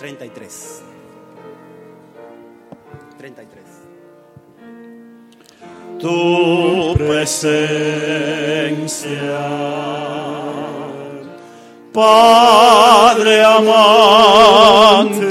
33. 33. tu presencia. Padre amante,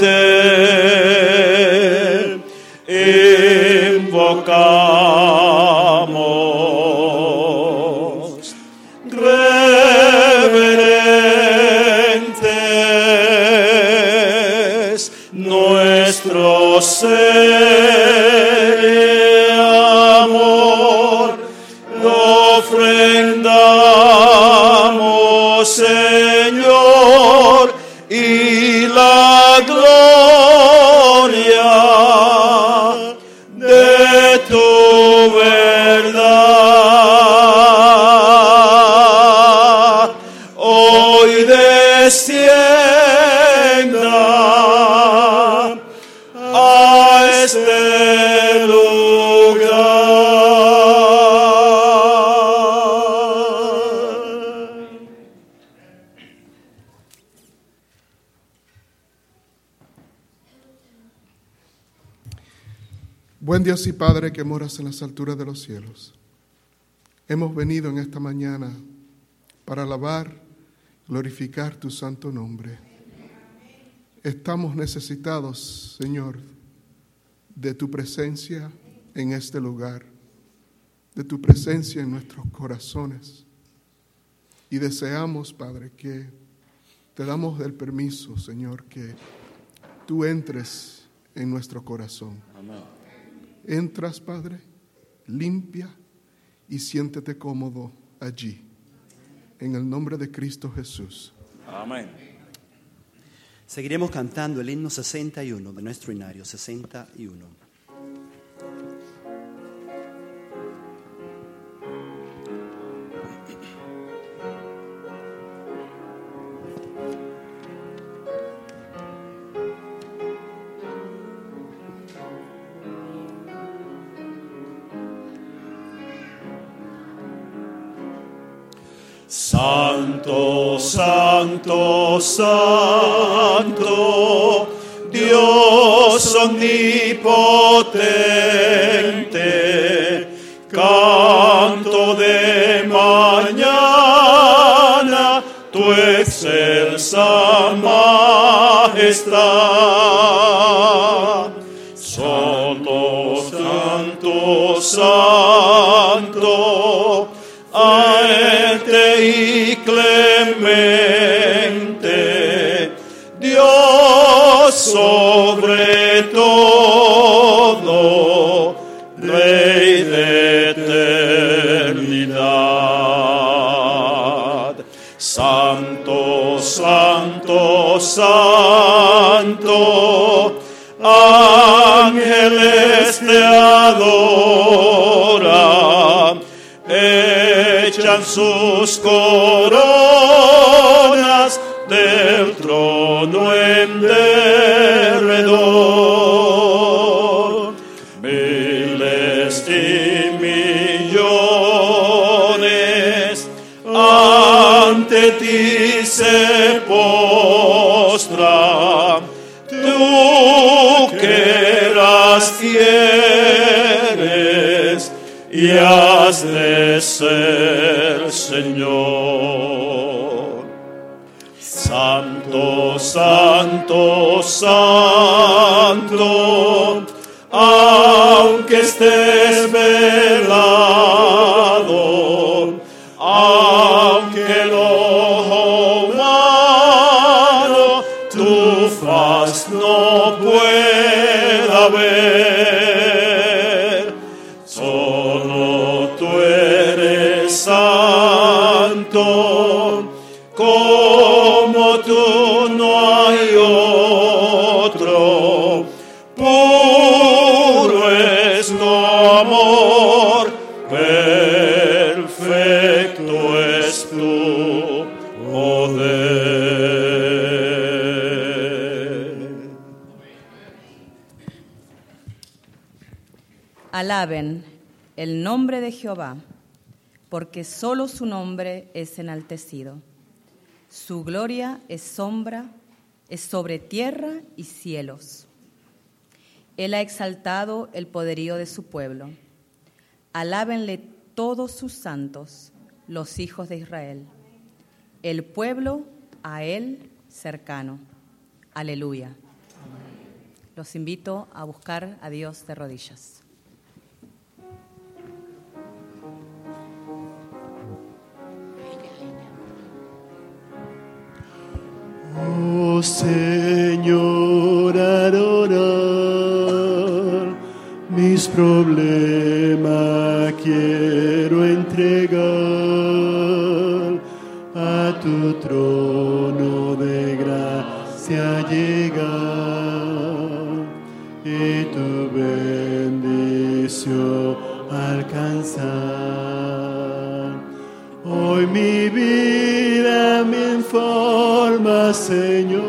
Padre que moras en las alturas de los cielos. Hemos venido en esta mañana para alabar, glorificar tu santo nombre. Estamos necesitados, Señor, de tu presencia en este lugar, de tu presencia en nuestros corazones. Y deseamos, Padre, que te damos el permiso, Señor, que tú entres en nuestro corazón. Entras, Padre, limpia y siéntete cómodo allí. En el nombre de Cristo Jesús. Amén. Seguiremos cantando el himno 61 de nuestro inario, 61. Santo, Santo, santo, santo, ángeles te adoran, echan sus coronas eras quieres y has de ser Señor. Santo, santo, santo, aunque estés velado, Alaben el nombre de Jehová, porque solo su nombre es enaltecido. Su gloria es sombra es sobre tierra y cielos. Él ha exaltado el poderío de su pueblo. Alábenle todos sus santos, los hijos de Israel. El pueblo a él cercano. Aleluya. Los invito a buscar a Dios de rodillas. Oh Señor, adorar mis problemas quiero entregar a tu trono de gracia llegar y tu bendición alcanzar. Hoy mi vida me Señor,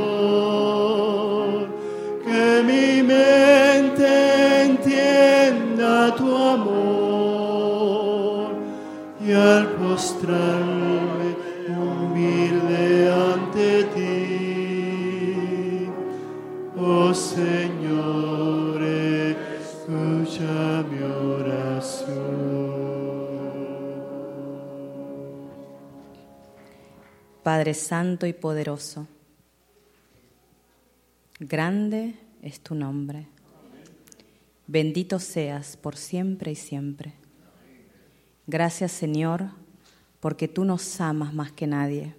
que mi mente entienda tu amor y al postrarme Padre Santo y poderoso, grande es tu nombre. Bendito seas por siempre y siempre. Gracias Señor, porque tú nos amas más que nadie.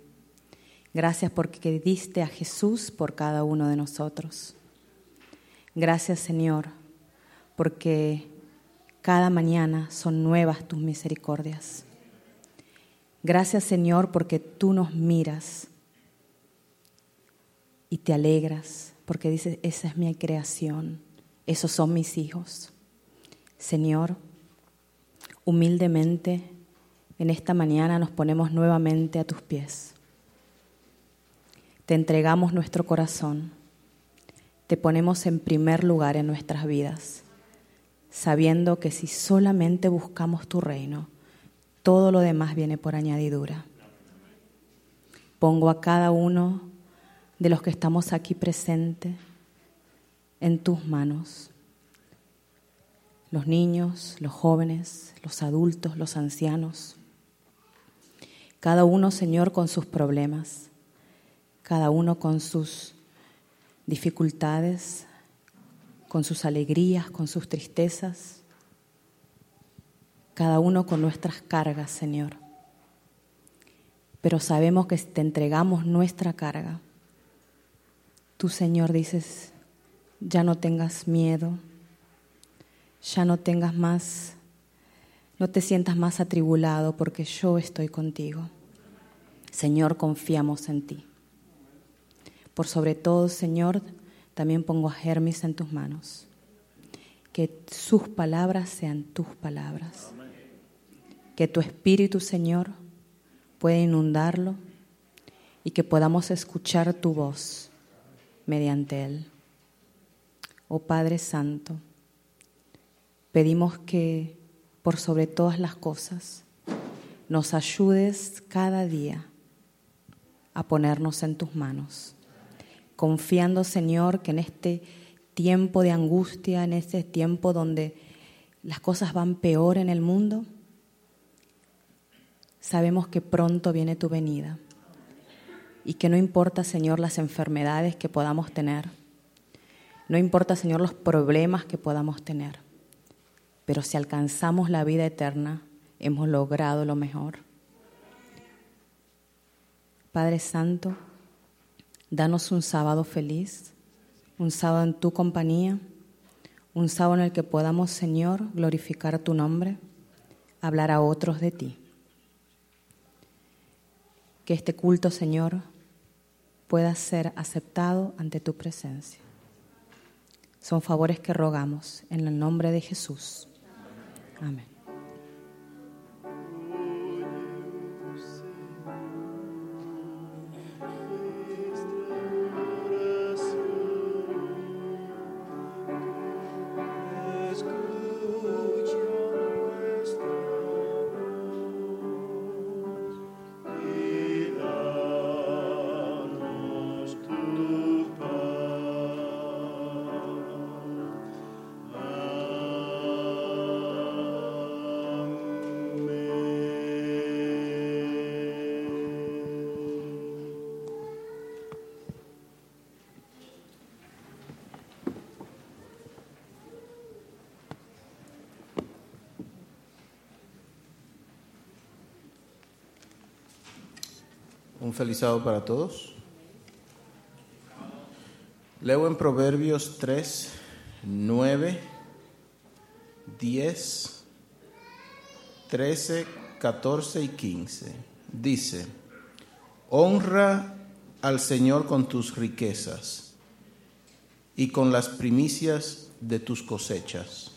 Gracias porque diste a Jesús por cada uno de nosotros. Gracias Señor, porque cada mañana son nuevas tus misericordias. Gracias Señor porque tú nos miras y te alegras porque dices, esa es mi creación, esos son mis hijos. Señor, humildemente en esta mañana nos ponemos nuevamente a tus pies. Te entregamos nuestro corazón, te ponemos en primer lugar en nuestras vidas, sabiendo que si solamente buscamos tu reino, todo lo demás viene por añadidura. Pongo a cada uno de los que estamos aquí presentes en tus manos. Los niños, los jóvenes, los adultos, los ancianos. Cada uno, Señor, con sus problemas. Cada uno con sus dificultades, con sus alegrías, con sus tristezas cada uno con nuestras cargas, Señor. Pero sabemos que si te entregamos nuestra carga, tú, Señor, dices, ya no tengas miedo, ya no tengas más, no te sientas más atribulado porque yo estoy contigo. Señor, confiamos en ti. Por sobre todo, Señor, también pongo a Hermes en tus manos. Que sus palabras sean tus palabras que tu Espíritu, Señor, pueda inundarlo y que podamos escuchar tu voz mediante él. Oh Padre Santo, pedimos que por sobre todas las cosas nos ayudes cada día a ponernos en tus manos, confiando, Señor, que en este tiempo de angustia, en este tiempo donde las cosas van peor en el mundo, sabemos que pronto viene tu venida y que no importa, Señor, las enfermedades que podamos tener, no importa, Señor, los problemas que podamos tener, pero si alcanzamos la vida eterna, hemos logrado lo mejor. Padre Santo, danos un sábado feliz, un sábado en tu compañía, un sábado en el que podamos, Señor, glorificar tu nombre, hablar a otros de ti que este culto, Señor, pueda ser aceptado ante tu presencia. Son favores que rogamos en el nombre de Jesús. Amén. Un feliz sábado para todos. Leo en Proverbios 3, 9, 10, 13, 14 y 15. Dice, honra al Señor con tus riquezas y con las primicias de tus cosechas.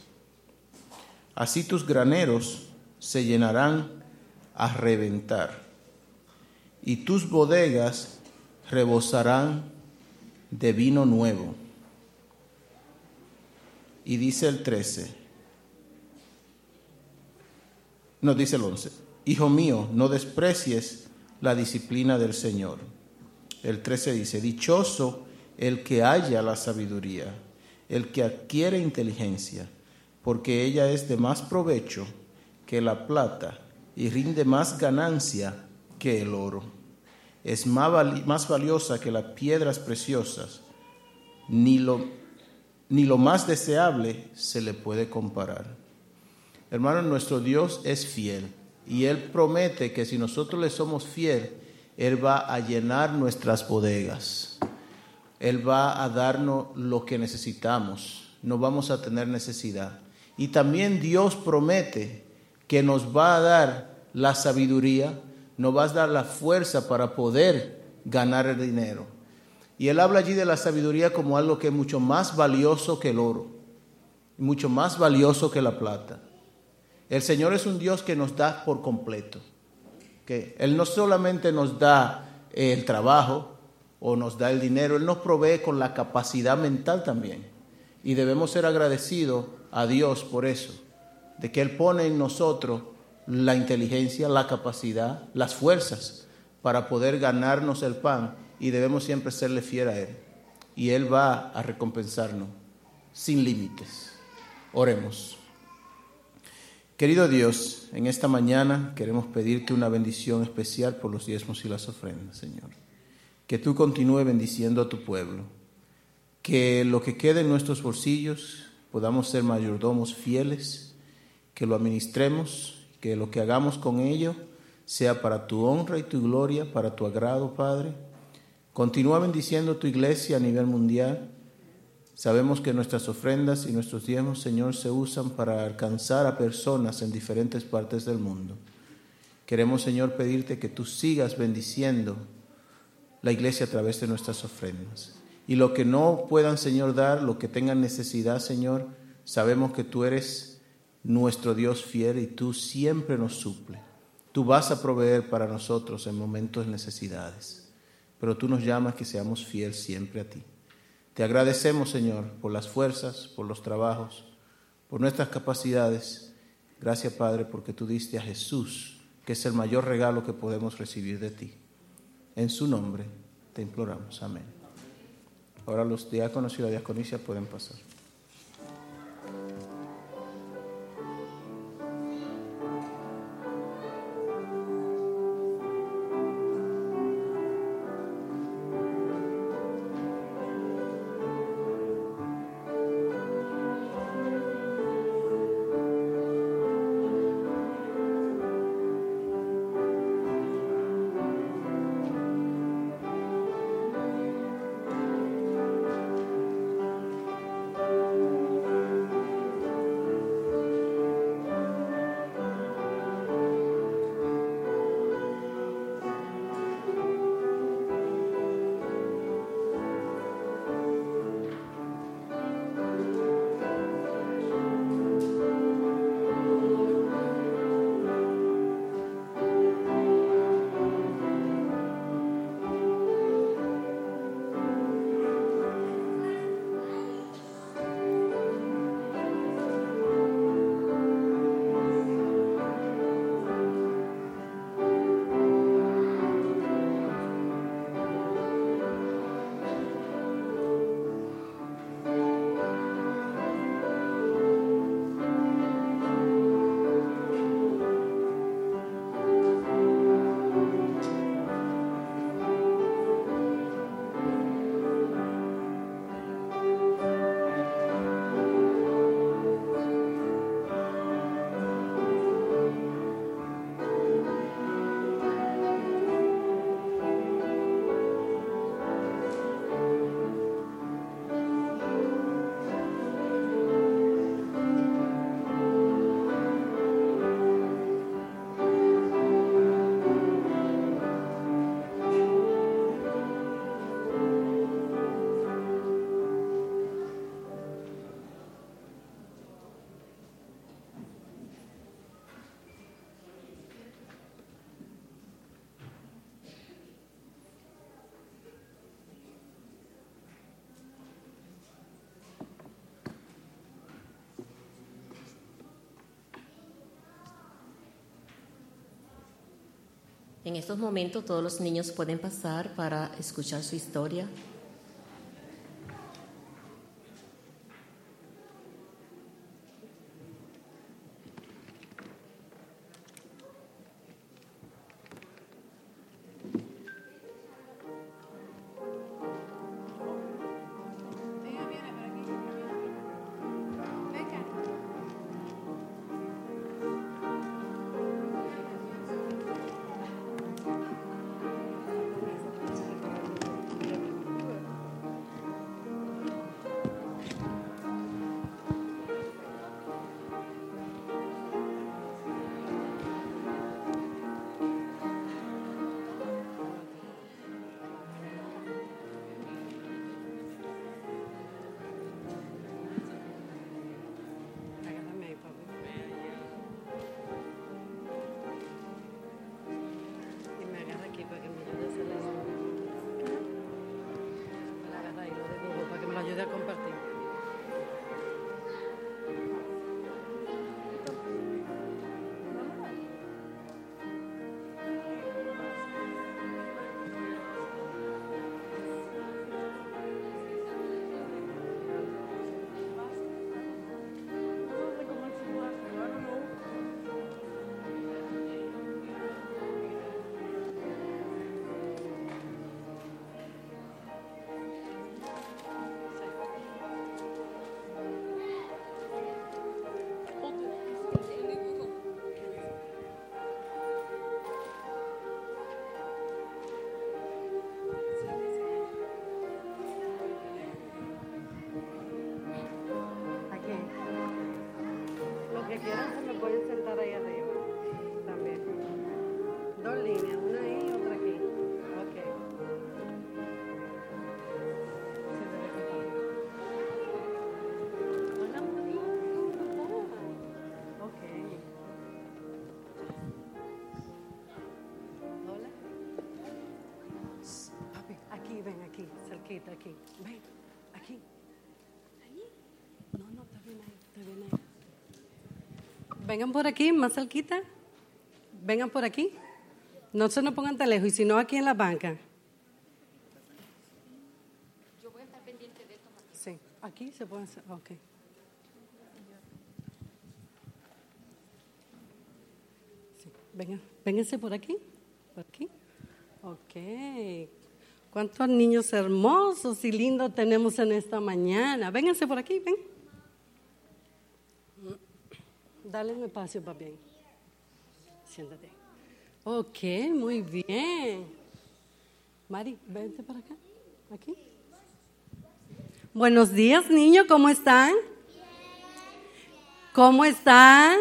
Así tus graneros se llenarán a reventar y tus bodegas rebosarán de vino nuevo. Y dice el 13, no dice el 11, Hijo mío, no desprecies la disciplina del Señor. El 13 dice, Dichoso el que haya la sabiduría, el que adquiere inteligencia, porque ella es de más provecho que la plata y rinde más ganancia que el oro. Es más valiosa que las piedras preciosas, ni lo, ni lo más deseable se le puede comparar. Hermano, nuestro Dios es fiel y Él promete que si nosotros le somos fiel, Él va a llenar nuestras bodegas. Él va a darnos lo que necesitamos. No vamos a tener necesidad. Y también Dios promete que nos va a dar la sabiduría, nos va a dar la fuerza para poder ganar el dinero. Y él habla allí de la sabiduría como algo que es mucho más valioso que el oro, mucho más valioso que la plata. El Señor es un Dios que nos da por completo. Que Él no solamente nos da el trabajo o nos da el dinero, Él nos provee con la capacidad mental también. Y debemos ser agradecidos a Dios por eso, de que Él pone en nosotros la inteligencia, la capacidad, las fuerzas para poder ganarnos el pan y debemos siempre serle fiel a Él. Y Él va a recompensarnos sin límites. Oremos. Querido Dios, en esta mañana queremos pedirte una bendición especial por los diezmos y las ofrendas, Señor. Que tú continúes bendiciendo a tu pueblo. Que lo que quede en nuestros bolsillos podamos ser mayordomos fieles, que lo administremos que lo que hagamos con ello sea para tu honra y tu gloria, para tu agrado, Padre. Continúa bendiciendo tu iglesia a nivel mundial. Sabemos que nuestras ofrendas y nuestros diezmos, Señor, se usan para alcanzar a personas en diferentes partes del mundo. Queremos, Señor, pedirte que tú sigas bendiciendo la iglesia a través de nuestras ofrendas. Y lo que no puedan, Señor, dar, lo que tengan necesidad, Señor, sabemos que tú eres nuestro Dios fiel y tú siempre nos suple. Tú vas a proveer para nosotros en momentos de necesidades, pero tú nos llamas que seamos fieles siempre a ti. Te agradecemos, Señor, por las fuerzas, por los trabajos, por nuestras capacidades. Gracias, Padre, porque tú diste a Jesús, que es el mayor regalo que podemos recibir de ti. En su nombre te imploramos. Amén. Ahora los diáconos y la diaconisa pueden pasar. En estos momentos todos los niños pueden pasar para escuchar su historia. Vengan por aquí, más cerquita. Vengan por aquí. No se nos pongan tan lejos, y si no, aquí en la banca. Yo voy a estar pendiente de esto. Sí, aquí se pueden hacer, ok. Sí, vengan, vénganse por aquí, por aquí. Ok. ¿Cuántos niños hermosos y lindos tenemos en esta mañana? Vénganse por aquí, ven. Dale un espacio, papi. Siéntate. Ok, muy bien. Mari, vente para acá. Aquí. Buenos días, niños, ¿cómo están? ¿Cómo están?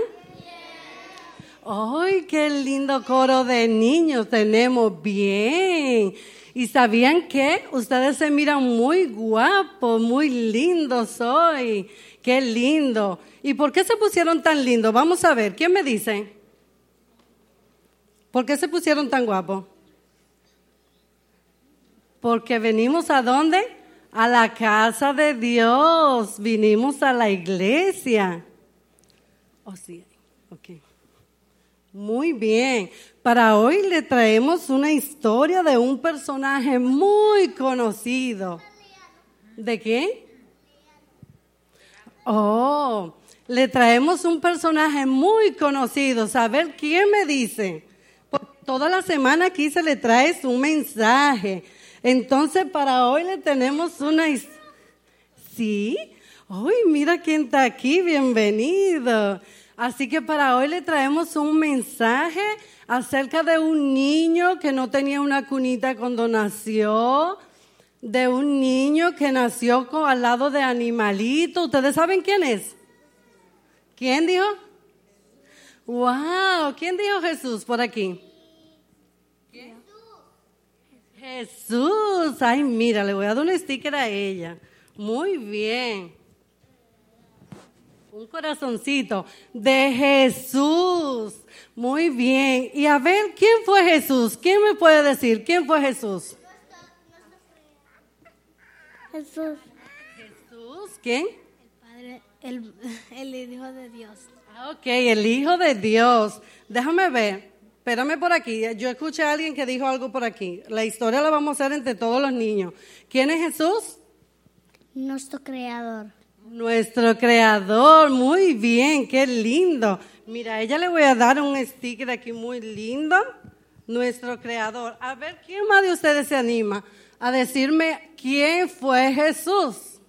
¡Ay, qué lindo coro de niños tenemos! Bien. ¿Y sabían qué? Ustedes se miran muy guapos, muy lindos hoy. ¡Qué lindo! ¿Y por qué se pusieron tan lindos? Vamos a ver, ¿quién me dice? ¿Por qué se pusieron tan guapos? Porque venimos a dónde? A la casa de Dios. Vinimos a la iglesia. Oh, sí. Ok. Muy bien. Para hoy le traemos una historia de un personaje muy conocido. ¿De qué? Oh, le traemos un personaje muy conocido. A ver, ¿quién me dice? Por toda la semana aquí se le trae un mensaje. Entonces, para hoy le tenemos una... ¿Sí? ¡Uy, mira quién está aquí! Bienvenido. Así que para hoy le traemos un mensaje acerca de un niño que no tenía una cunita cuando nació, de un niño que nació al lado de animalito. ¿Ustedes saben quién es? ¿Quién dijo? ¡Wow! ¿Quién dijo Jesús por aquí? Jesús. Ay, mira, le voy a dar un sticker a ella. Muy bien. Un corazoncito de Jesús. Muy bien. Y a ver, ¿quién fue Jesús? ¿Quién me puede decir quién fue Jesús? Jesús, Jesús, ¿quién? Padre, el, el Hijo de Dios. Ah, Ok, el Hijo de Dios. Déjame ver. Espérame por aquí. Yo escuché a alguien que dijo algo por aquí. La historia la vamos a hacer entre todos los niños. ¿Quién es Jesús? Nuestro creador. Nuestro creador. Muy bien, qué lindo. Mira, a ella le voy a dar un sticker aquí muy lindo. Nuestro creador. A ver, ¿quién más de ustedes se anima a decirme quién fue Jesús?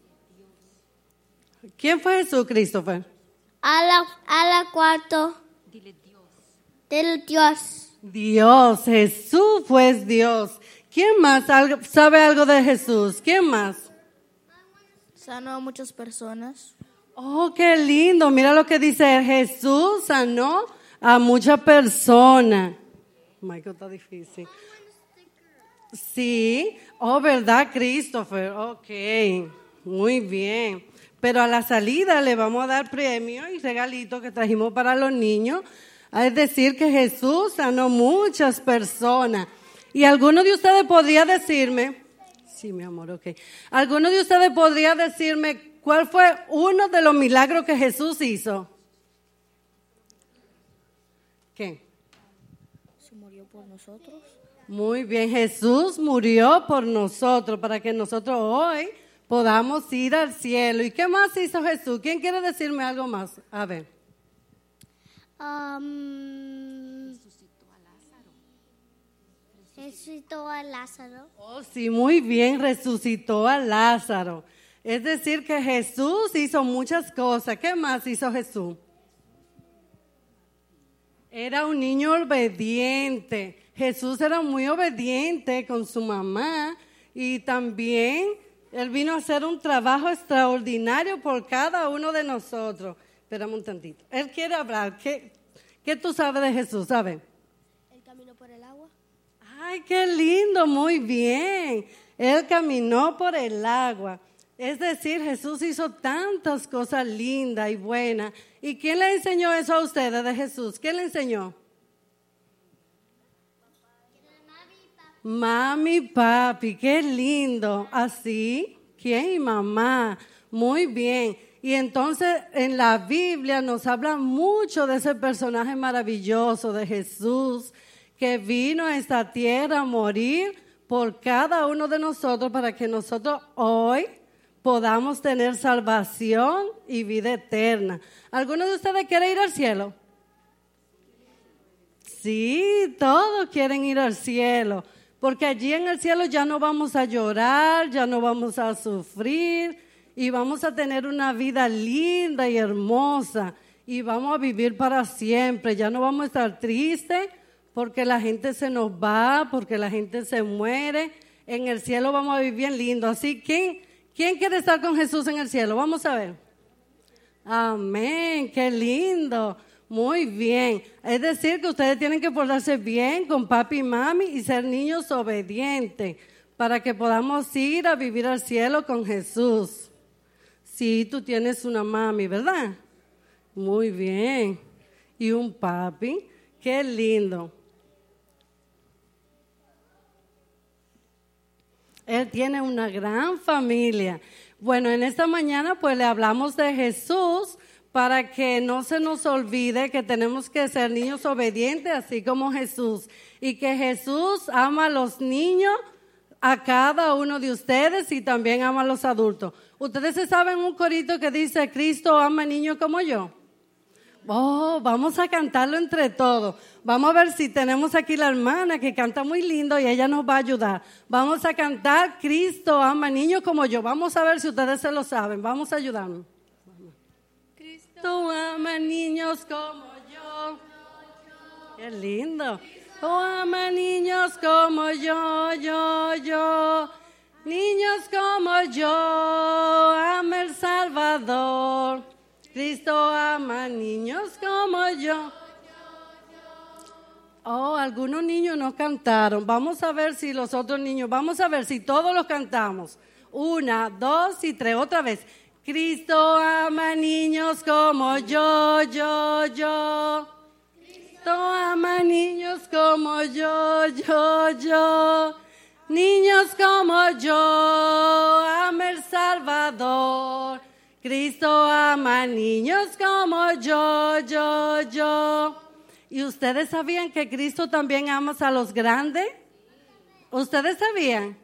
¿Quién fue Jesús, Christopher? A la, a la cuarto. Del Dios. Dios, Jesús fue Dios. ¿Quién más sabe algo de Jesús? ¿Quién más? Sanó a muchas personas. Oh, qué lindo. Mira lo que dice Jesús sanó a muchas personas. Michael, está difícil. Sí. Oh, ¿verdad, Christopher? Ok. Muy bien. Pero a la salida le vamos a dar premio y regalito que trajimos para los niños. Es decir, que Jesús sanó muchas personas. Y alguno de ustedes podría decirme, sí, mi amor, ok. ¿Alguno de ustedes podría decirme cuál fue uno de los milagros que Jesús hizo? ¿Qué? Se murió por nosotros. Muy bien, Jesús murió por nosotros para que nosotros hoy podamos ir al cielo. ¿Y qué más hizo Jesús? ¿Quién quiere decirme algo más? A ver. Um, resucitó a Lázaro. Oh, sí, muy bien, resucitó a Lázaro. Es decir, que Jesús hizo muchas cosas. ¿Qué más hizo Jesús? Era un niño obediente. Jesús era muy obediente con su mamá y también él vino a hacer un trabajo extraordinario por cada uno de nosotros. Espérame un tantito. Él quiere hablar. ¿Qué, qué tú sabes de Jesús? ¿Sabes? Él caminó por el agua. Ay, qué lindo, muy bien. Él caminó por el agua. Es decir, Jesús hizo tantas cosas lindas y buenas. ¿Y quién le enseñó eso a ustedes de Jesús? ¿Quién le enseñó? Mami, papi, qué lindo. Así, ¿quién? Y mamá. Muy bien. Y entonces en la Biblia nos habla mucho de ese personaje maravilloso de Jesús que vino a esta tierra a morir por cada uno de nosotros para que nosotros hoy podamos tener salvación y vida eterna. ¿Alguno de ustedes quiere ir al cielo? Sí, todos quieren ir al cielo, porque allí en el cielo ya no vamos a llorar, ya no vamos a sufrir y vamos a tener una vida linda y hermosa y vamos a vivir para siempre. Ya no vamos a estar tristes porque la gente se nos va, porque la gente se muere. En el cielo vamos a vivir bien lindo. Así que, ¿quién quiere estar con Jesús en el cielo? Vamos a ver. Amén, qué lindo. Muy bien. Es decir, que ustedes tienen que portarse bien con papi y mami y ser niños obedientes para que podamos ir a vivir al cielo con Jesús. Sí, tú tienes una mami, ¿verdad? Muy bien. Y un papi. Qué lindo. Él tiene una gran familia. Bueno, en esta mañana pues le hablamos de Jesús para que no se nos olvide que tenemos que ser niños obedientes, así como Jesús. Y que Jesús ama a los niños, a cada uno de ustedes y también ama a los adultos. Ustedes se saben un corito que dice, Cristo ama a niños como yo. Oh, vamos a cantarlo entre todos. Vamos a ver si tenemos aquí la hermana que canta muy lindo y ella nos va a ayudar. Vamos a cantar Cristo ama niños como yo. Vamos a ver si ustedes se lo saben. Vamos a ayudarnos. Cristo ama niños como yo. Qué lindo. Cristo ama niños como yo, yo, yo. Niños como yo, ama el Salvador. Cristo ama niños como yo. Oh, algunos niños no cantaron. Vamos a ver si los otros niños, vamos a ver si todos los cantamos. Una, dos y tres, otra vez. Cristo ama niños como yo, yo, yo. Cristo ama niños como yo, yo, yo. Niños como yo, ama el Salvador. Cristo ama niños como yo, yo, yo. ¿Y ustedes sabían que Cristo también ama a los grandes? ¿Ustedes sabían?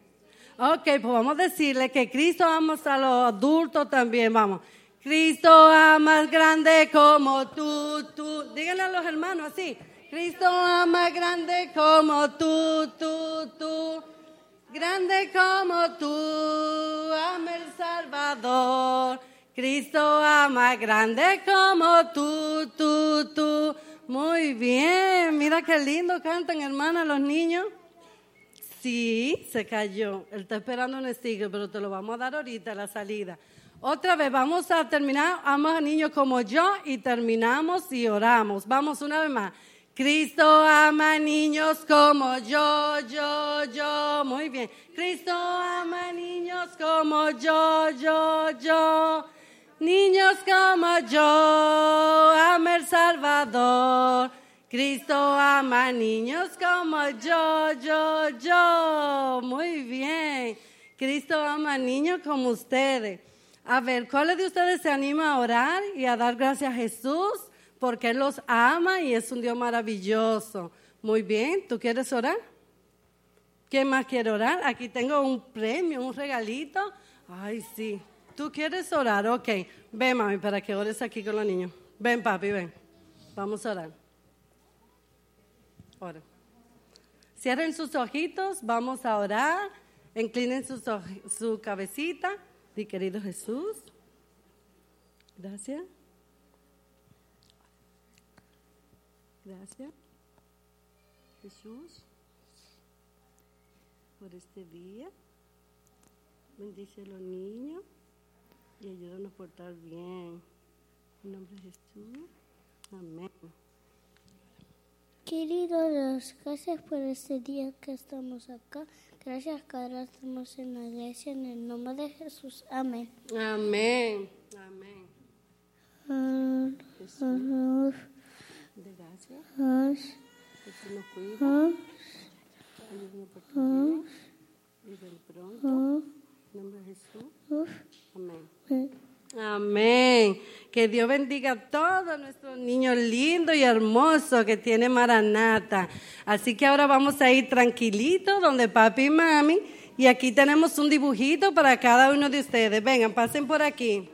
Ok, pues vamos a decirle que Cristo ama a los adultos también, vamos. Cristo ama al grande como tú, tú. Díganle a los hermanos así. Cristo ama grande como tú, tú, tú. Grande como tú, ama el Salvador. Cristo ama grande como tú, tú, tú. Muy bien, mira qué lindo cantan, hermana, los niños. Sí, se cayó. Él está esperando un sticker, pero te lo vamos a dar ahorita la salida. Otra vez, vamos a terminar. Ama a niños como yo y terminamos y oramos. Vamos una vez más. Cristo ama niños como yo, yo, yo. Muy bien. Cristo ama niños como yo, yo, yo. Niños como yo, ama el Salvador. Cristo ama niños como yo, yo, yo. Muy bien. Cristo ama niños como ustedes. A ver, ¿cuáles de ustedes se anima a orar y a dar gracias a Jesús? Porque Él los ama y es un Dios maravilloso. Muy bien, ¿tú quieres orar? ¿Quién más quiere orar? Aquí tengo un premio, un regalito. Ay, sí. ¿Tú quieres orar? Ok. Ven, mami, para que ores aquí con los niños. Ven, papi, ven. Vamos a orar. Ora. Cierren sus ojitos, vamos a orar. Inclinen su cabecita. Di, querido Jesús. Gracias. Gracias. Jesús. Por este día. Bendice a los niños y ayúdanos a portar bien. En nombre de Jesús. Amén. Querido Dios, gracias por este día que estamos acá. Gracias que ahora estamos en la iglesia en el nombre de Jesús. Amén. Amén. Amén. Jesús. De gracias. ah, Jesús nos cuida. ah, Ayúdanos. Y ven pronto. En nombre de Jesús. Amén. Amén. Que Dios bendiga a todos nuestros niños lindos y hermosos que tiene Maranata. Así que ahora vamos a ir tranquilitos donde papi y mami. Y aquí tenemos un dibujito para cada uno de ustedes. Vengan, pasen por aquí.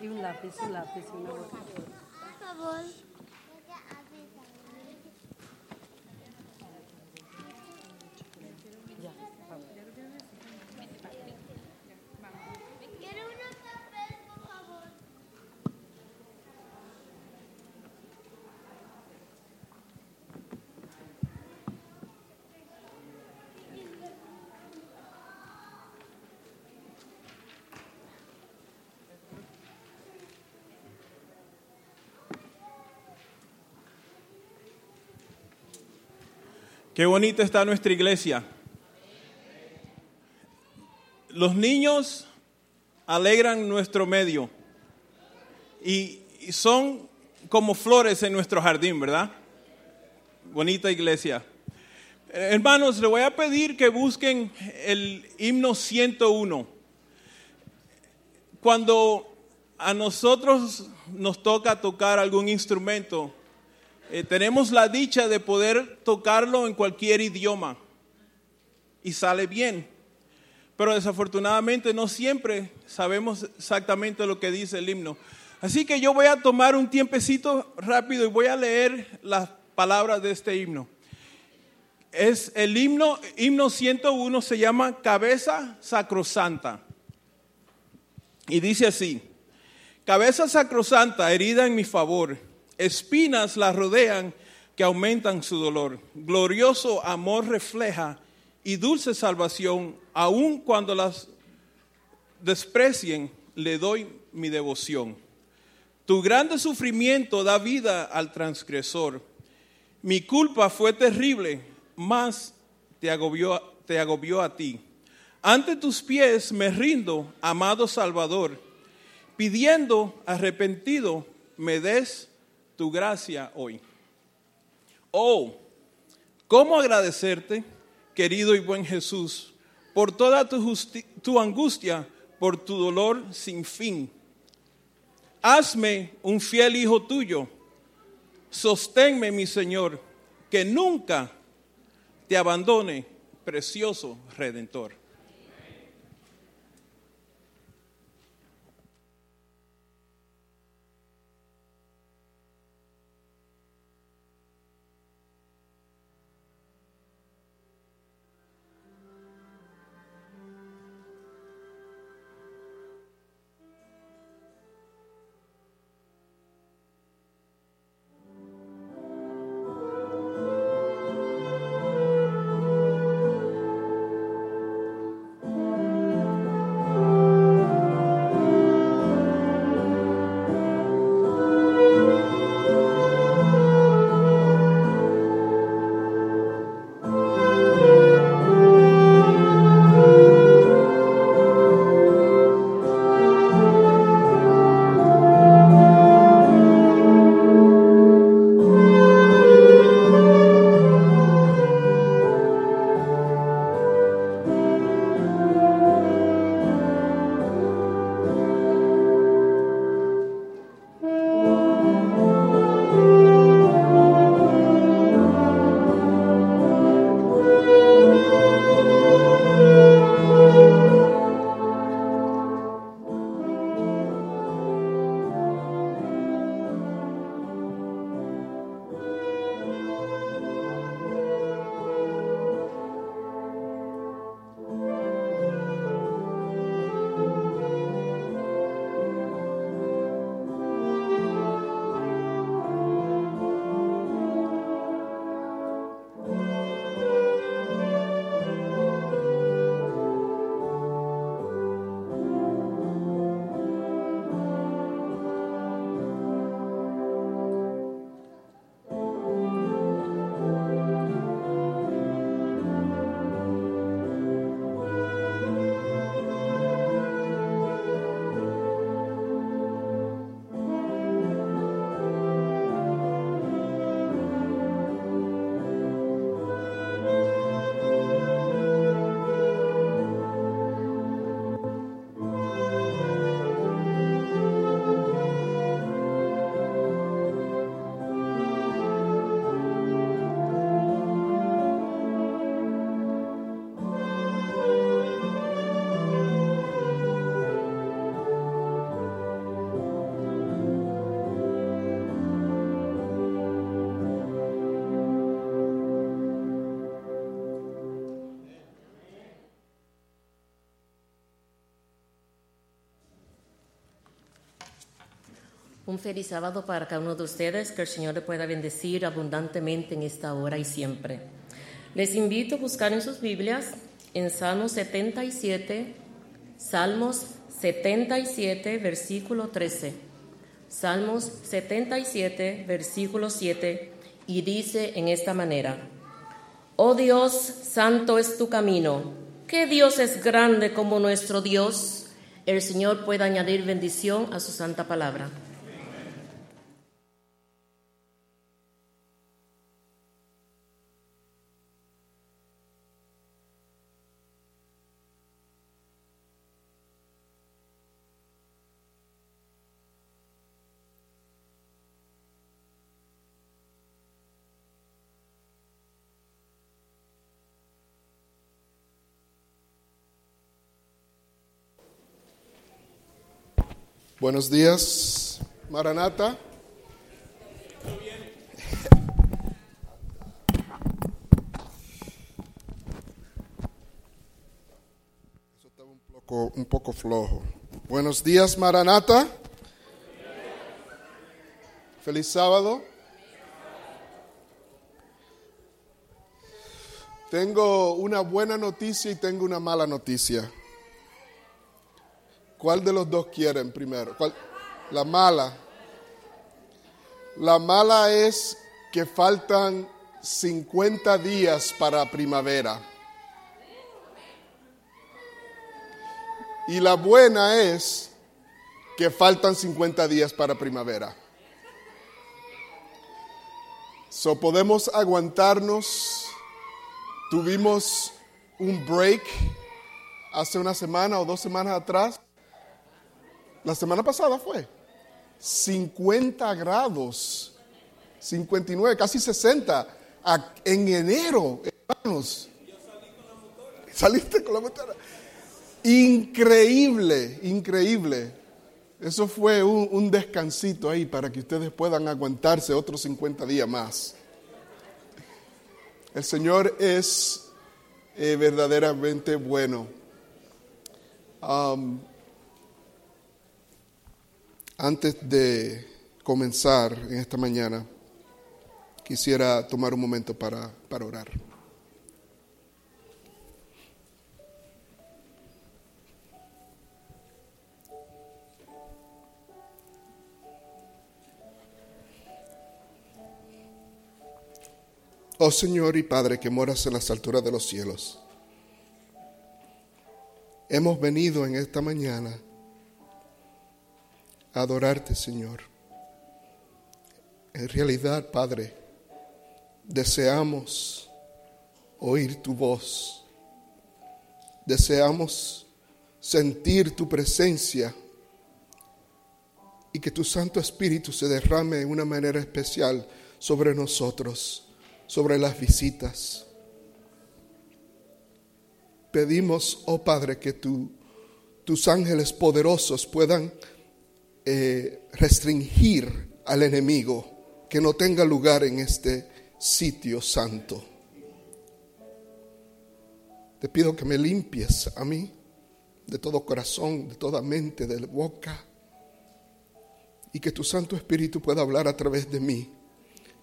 Y un lápiz, un lápiz y una boca. Por favor. Quiero una papel, por favor. Qué bonita está nuestra iglesia. Los niños alegran nuestro medio y, son como flores en nuestro jardín, ¿verdad? Bonita iglesia. Hermanos, le voy a pedir que busquen el himno 101. Cuando a nosotros nos toca tocar algún instrumento, Eh, tenemos la dicha de poder tocarlo en cualquier idioma y sale bien. Pero desafortunadamente no siempre sabemos exactamente lo que dice el himno. Así que yo voy a tomar un tiempecito rápido y voy a leer las palabras de este himno. Es el himno, himno 101 se llama Cabeza Sacrosanta. Y dice así, cabeza sacrosanta herida en mi favor, espinas la rodean que aumentan su dolor, glorioso amor refleja y dulce salvación, aun cuando las desprecien, le doy mi devoción. Tu grande sufrimiento da vida al transgresor. Mi culpa fue terrible, mas te agobió, te agobió a ti. Ante tus pies me rindo, amado Salvador, pidiendo arrepentido me des tu gracia hoy. Oh, ¿cómo agradecerte, querido y buen Jesús, por toda tu, tu angustia, por tu dolor sin fin? Hazme un fiel hijo tuyo, sosténme, mi Señor, que nunca te abandone, precioso Redentor. Un feliz sábado para cada uno de ustedes, que el Señor le pueda bendecir abundantemente en esta hora y siempre. Les invito a buscar en sus Biblias en Salmos 77, Salmos 77, versículo 13. Salmos 77, versículo 7, y dice en esta manera, Oh Dios, santo es tu camino, ¿qué Dios es grande como nuestro Dios? El Señor puede añadir bendición a su santa palabra. Buenos días, Maranata. Eso estaba un poco, un poco flojo. Buenos días, Maranata. Feliz sábado. Tengo una buena noticia y tengo una mala noticia. ¿Cuál de los dos quieren primero? La mala. La mala es que faltan 50 días para primavera. Y la buena es que faltan 50 días para primavera. So podemos aguantarnos. Tuvimos un break hace una semana o dos semanas atrás. La semana pasada fue 50 grados, 59, casi 60 a- en enero, hermanos. Saliste con la motora. Increíble, increíble. Eso fue un, un descansito ahí para que ustedes puedan aguantarse otros 50 días más. El Señor es eh, verdaderamente bueno. Um, antes de comenzar en esta mañana, quisiera tomar un momento para, para orar. Oh Señor y Padre que moras en las alturas de los cielos, hemos venido en esta mañana adorarte, Señor. En realidad, Padre, deseamos oír tu voz, deseamos sentir tu presencia y que tu Santo Espíritu se derrame de una manera especial sobre nosotros, sobre las visitas. Pedimos, oh Padre, que tu- tus ángeles poderosos puedan eh, restringir al enemigo, que no tenga lugar en este sitio santo. Te pido que me limpies a mí de todo corazón, de toda mente, de boca, y que tu Santo Espíritu pueda hablar a través de mí.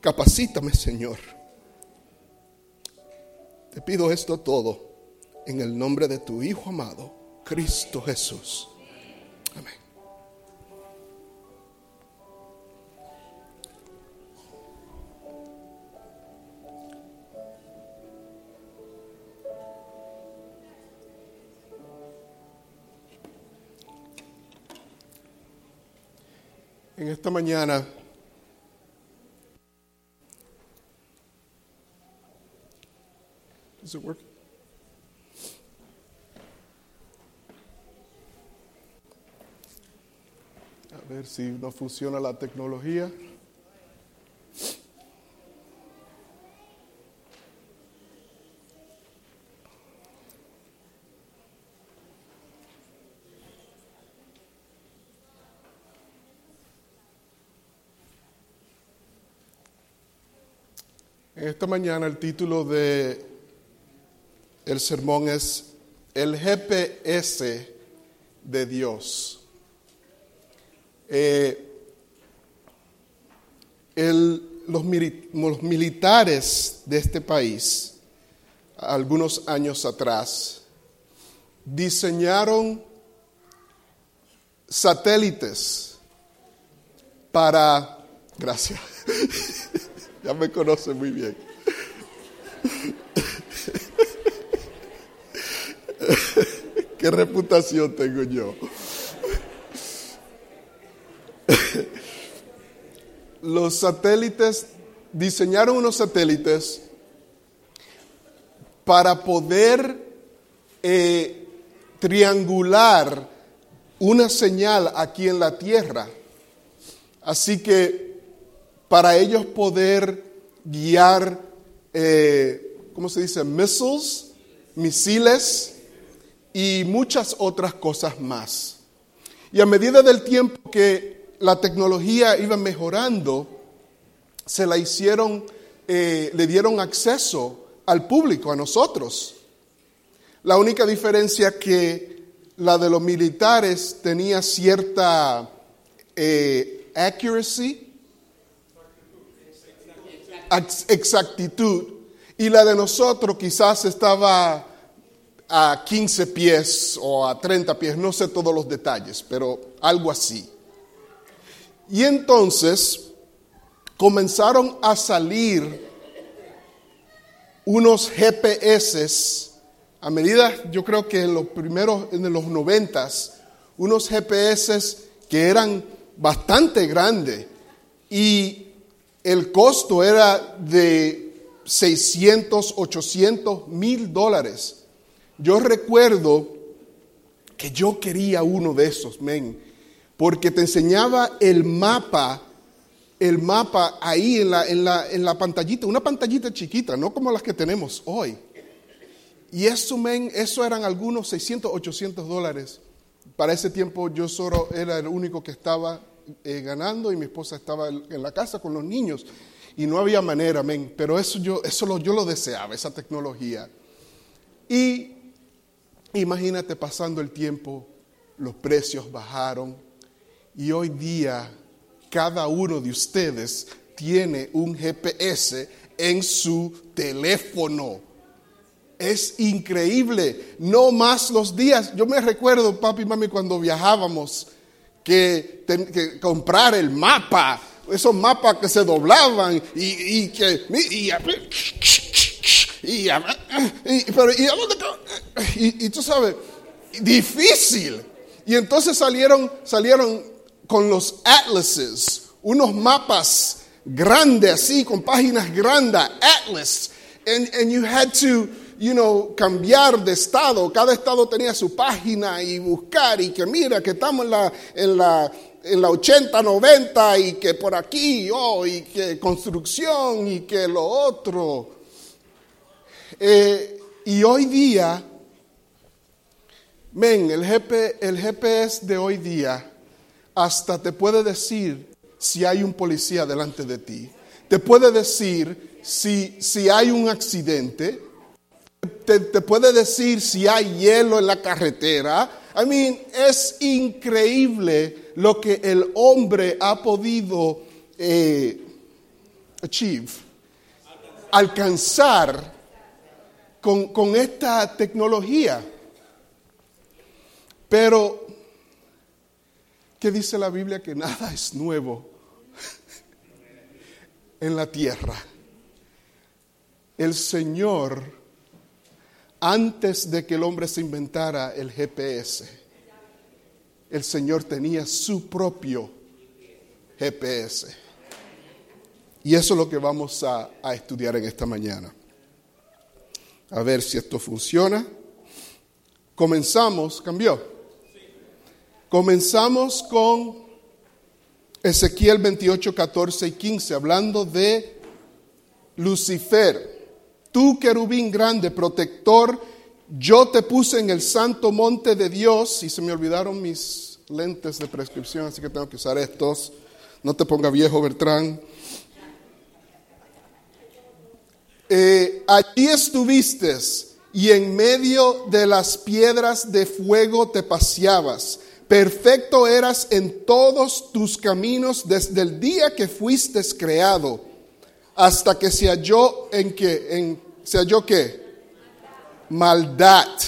Capacítame, Señor. Te pido esto todo en el nombre de tu Hijo amado, Cristo Jesús. Amén. En esta mañana Is it working? A ver si no funciona la tecnología. Esta mañana el título de el sermón es El GPS de Dios. Eh, los, los militares de este país, algunos años atrás, diseñaron satélites para... Gracias. Ya me conoce muy bien. ¿Qué reputación tengo yo? Los satélites, diseñaron unos satélites para poder eh, triangular una señal aquí en la Tierra. Así que para ellos poder guiar, eh, ¿cómo se dice? Missiles, misiles y muchas otras cosas más. Y a medida del tiempo que la tecnología iba mejorando, se la hicieron, eh, le dieron acceso al público, a nosotros. La única diferencia que la de los militares tenía cierta eh, accuracy, exactitud, y la de nosotros quizás estaba a 15 pies o a 30 pies, no sé todos los detalles, pero algo así. Y entonces comenzaron a salir unos GPS a medida, yo creo que en los primeros, en los noventas, unos GPS que eran bastante grandes y el costo era de 600, 800 mil dólares. Yo recuerdo que yo quería uno de esos, men, porque te enseñaba el mapa, el mapa ahí en la, en la, en la pantallita, una pantallita chiquita, no como las que tenemos hoy. Y eso, men, eso eran algunos 600, 800 dólares. Para ese tiempo yo solo era el único que estaba eh, ganando y mi esposa estaba en la casa con los niños. Y no había manera, men, pero eso yo, eso lo, yo lo deseaba, esa tecnología. Y imagínate pasando el tiempo, los precios bajaron y hoy día cada uno de ustedes tiene un GPS en su teléfono. Es increíble. No más los días. Yo me recuerdo, papi y mami, cuando viajábamos, que, que comprar el mapa, esos mapas que se doblaban y, que... Y, pero, y, y tú sabes, difícil. Y entonces salieron, salieron con los atlases, unos mapas grandes así, con páginas grandes, atlas. And, and you had to you know, cambiar de estado. Cada estado tenía su página y buscar y que mira que estamos en la, en la, en la 80, 90 y que por aquí, oh, y que construcción y que lo otro. Eh, y hoy día, men, el, GP, el GPS de hoy día hasta te puede decir si hay un policía delante de ti. Te puede decir si, si hay un accidente te, puede decir si hay hielo en la carretera. I mean, es increíble lo que el hombre ha podido eh, achieve, alcanzar con, con esta tecnología. Pero, ¿qué dice la Biblia? Que nada es nuevo en la tierra. El Señor antes de que el hombre se inventara el GPS, el Señor tenía su propio GPS. Y eso es lo que vamos a, estudiar en esta mañana. A ver si esto funciona. Comenzamos, cambió. Comenzamos con Ezequiel 28, 14 y 15, hablando de Lucifer tú querubín grande, protector, yo te puse en el santo monte de Dios, y se me olvidaron mis lentes de prescripción, así que tengo que usar estos. No te ponga viejo, Bertrán. Eh, allí estuviste y en medio de las piedras de fuego te paseabas. Perfecto eras en todos tus caminos desde el día que fuiste creado hasta que se halló en que, en, se halló qué? Maldad.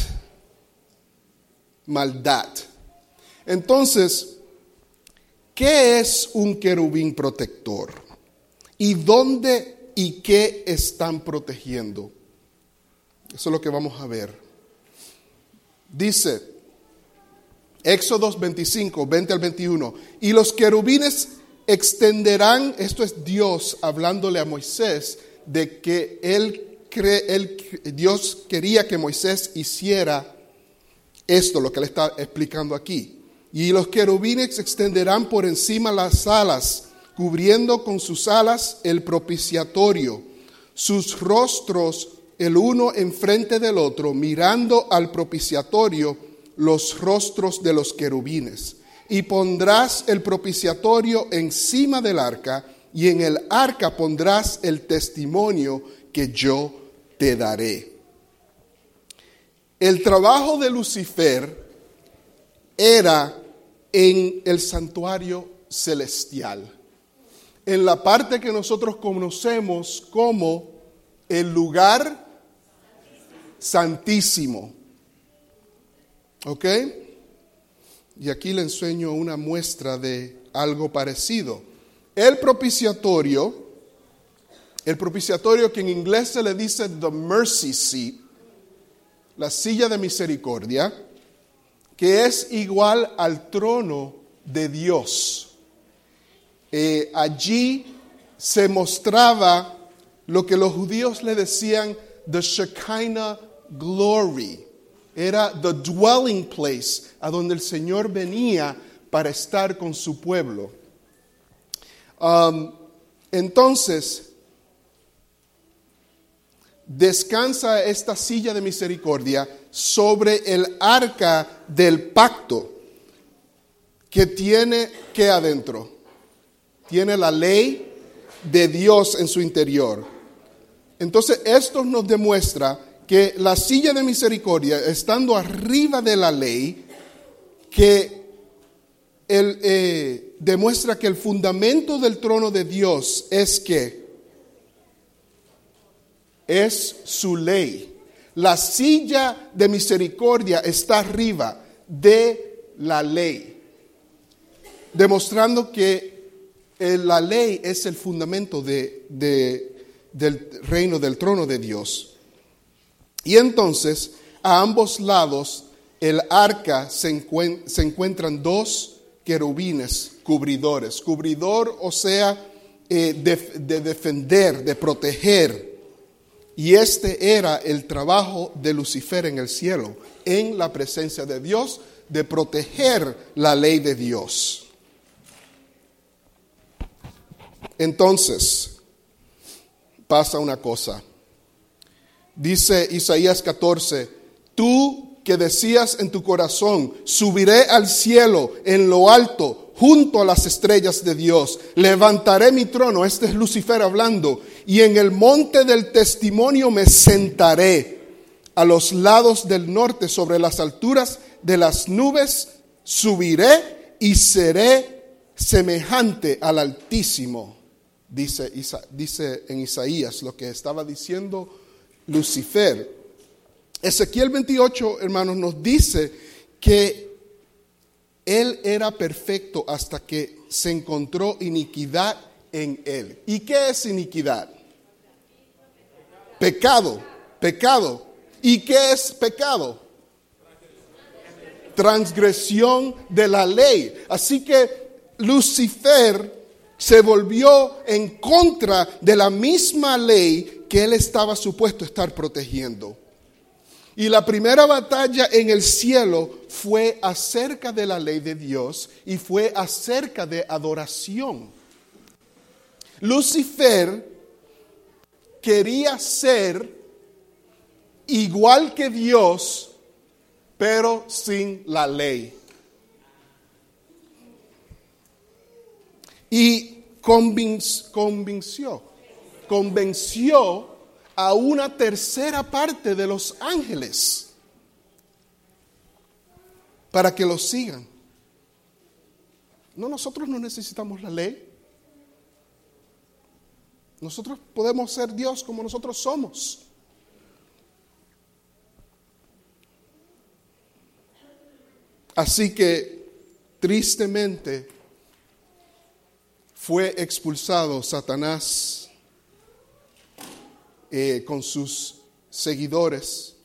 Maldad. Entonces, ¿qué es un querubín protector? ¿Y dónde y qué están protegiendo? Eso es lo que vamos a ver. Dice Éxodo 25, 20 al 21, y los querubines extenderán, esto es Dios hablándole a Moisés, de que él Dios quería que Moisés hiciera esto, lo que le está explicando aquí. Y los querubines extenderán por encima las alas, cubriendo con sus alas el propiciatorio, sus rostros el uno enfrente del otro, mirando al propiciatorio los rostros de los querubines y pondrás el propiciatorio encima del arca, y en el arca pondrás el testimonio que yo te daré. El trabajo de Lucifer era en el santuario celestial, en la parte que nosotros conocemos como el lugar santísimo. ¿Ok? Y aquí le enseño una muestra de algo parecido. El propiciatorio, el propiciatorio que en inglés se le dice the mercy seat, la silla de misericordia, que es igual al trono de Dios. Eh, allí se mostraba lo que los judíos le decían the Shekinah glory. Era the dwelling place a donde el Señor venía para estar con su pueblo. Um, entonces, descansa esta silla de misericordia sobre el arca del pacto que tiene que adentro. Tiene la ley de Dios en su interior. Entonces, esto nos demuestra que la silla de misericordia, estando arriba de la ley, que eh, demuestra que el fundamento del trono de Dios es que es su ley. La silla de misericordia está arriba de la ley, demostrando que eh, la ley es el fundamento de, del reino del trono de Dios. Y entonces, a ambos lados, el arca se, encuentran dos querubines cubridores. Cubridor, o sea, eh, de defender, de proteger. Y este era el trabajo de Lucifer en el cielo, en la presencia de Dios, de proteger la ley de Dios. Entonces, pasa una cosa. Dice Isaías 14, tú que decías en tu corazón, subiré al cielo en lo alto, junto a las estrellas de Dios, levantaré mi trono, este es Lucifer hablando, y en el monte del testimonio me sentaré a los lados del norte, sobre las alturas de las nubes, subiré y seré semejante al Altísimo, dice, dice en Isaías lo que estaba diciendo Lucifer. Ezequiel 28, hermanos, nos dice que él era perfecto hasta que se encontró iniquidad en él. ¿Y qué es iniquidad? Pecado, pecado. ¿Y qué es pecado? Transgresión de la ley. Así que Lucifer se volvió en contra de la misma ley que él estaba supuesto estar protegiendo. Y la primera batalla en el cielo fue acerca de la ley de Dios y fue acerca de adoración. Lucifer quería ser igual que Dios, pero sin la ley. Y convenció, convenció a una tercera parte de los ángeles para que los sigan. No, nosotros no necesitamos la ley. Nosotros podemos ser Dios como nosotros somos. Así que, tristemente, fue expulsado Satanás eh, con sus seguidores,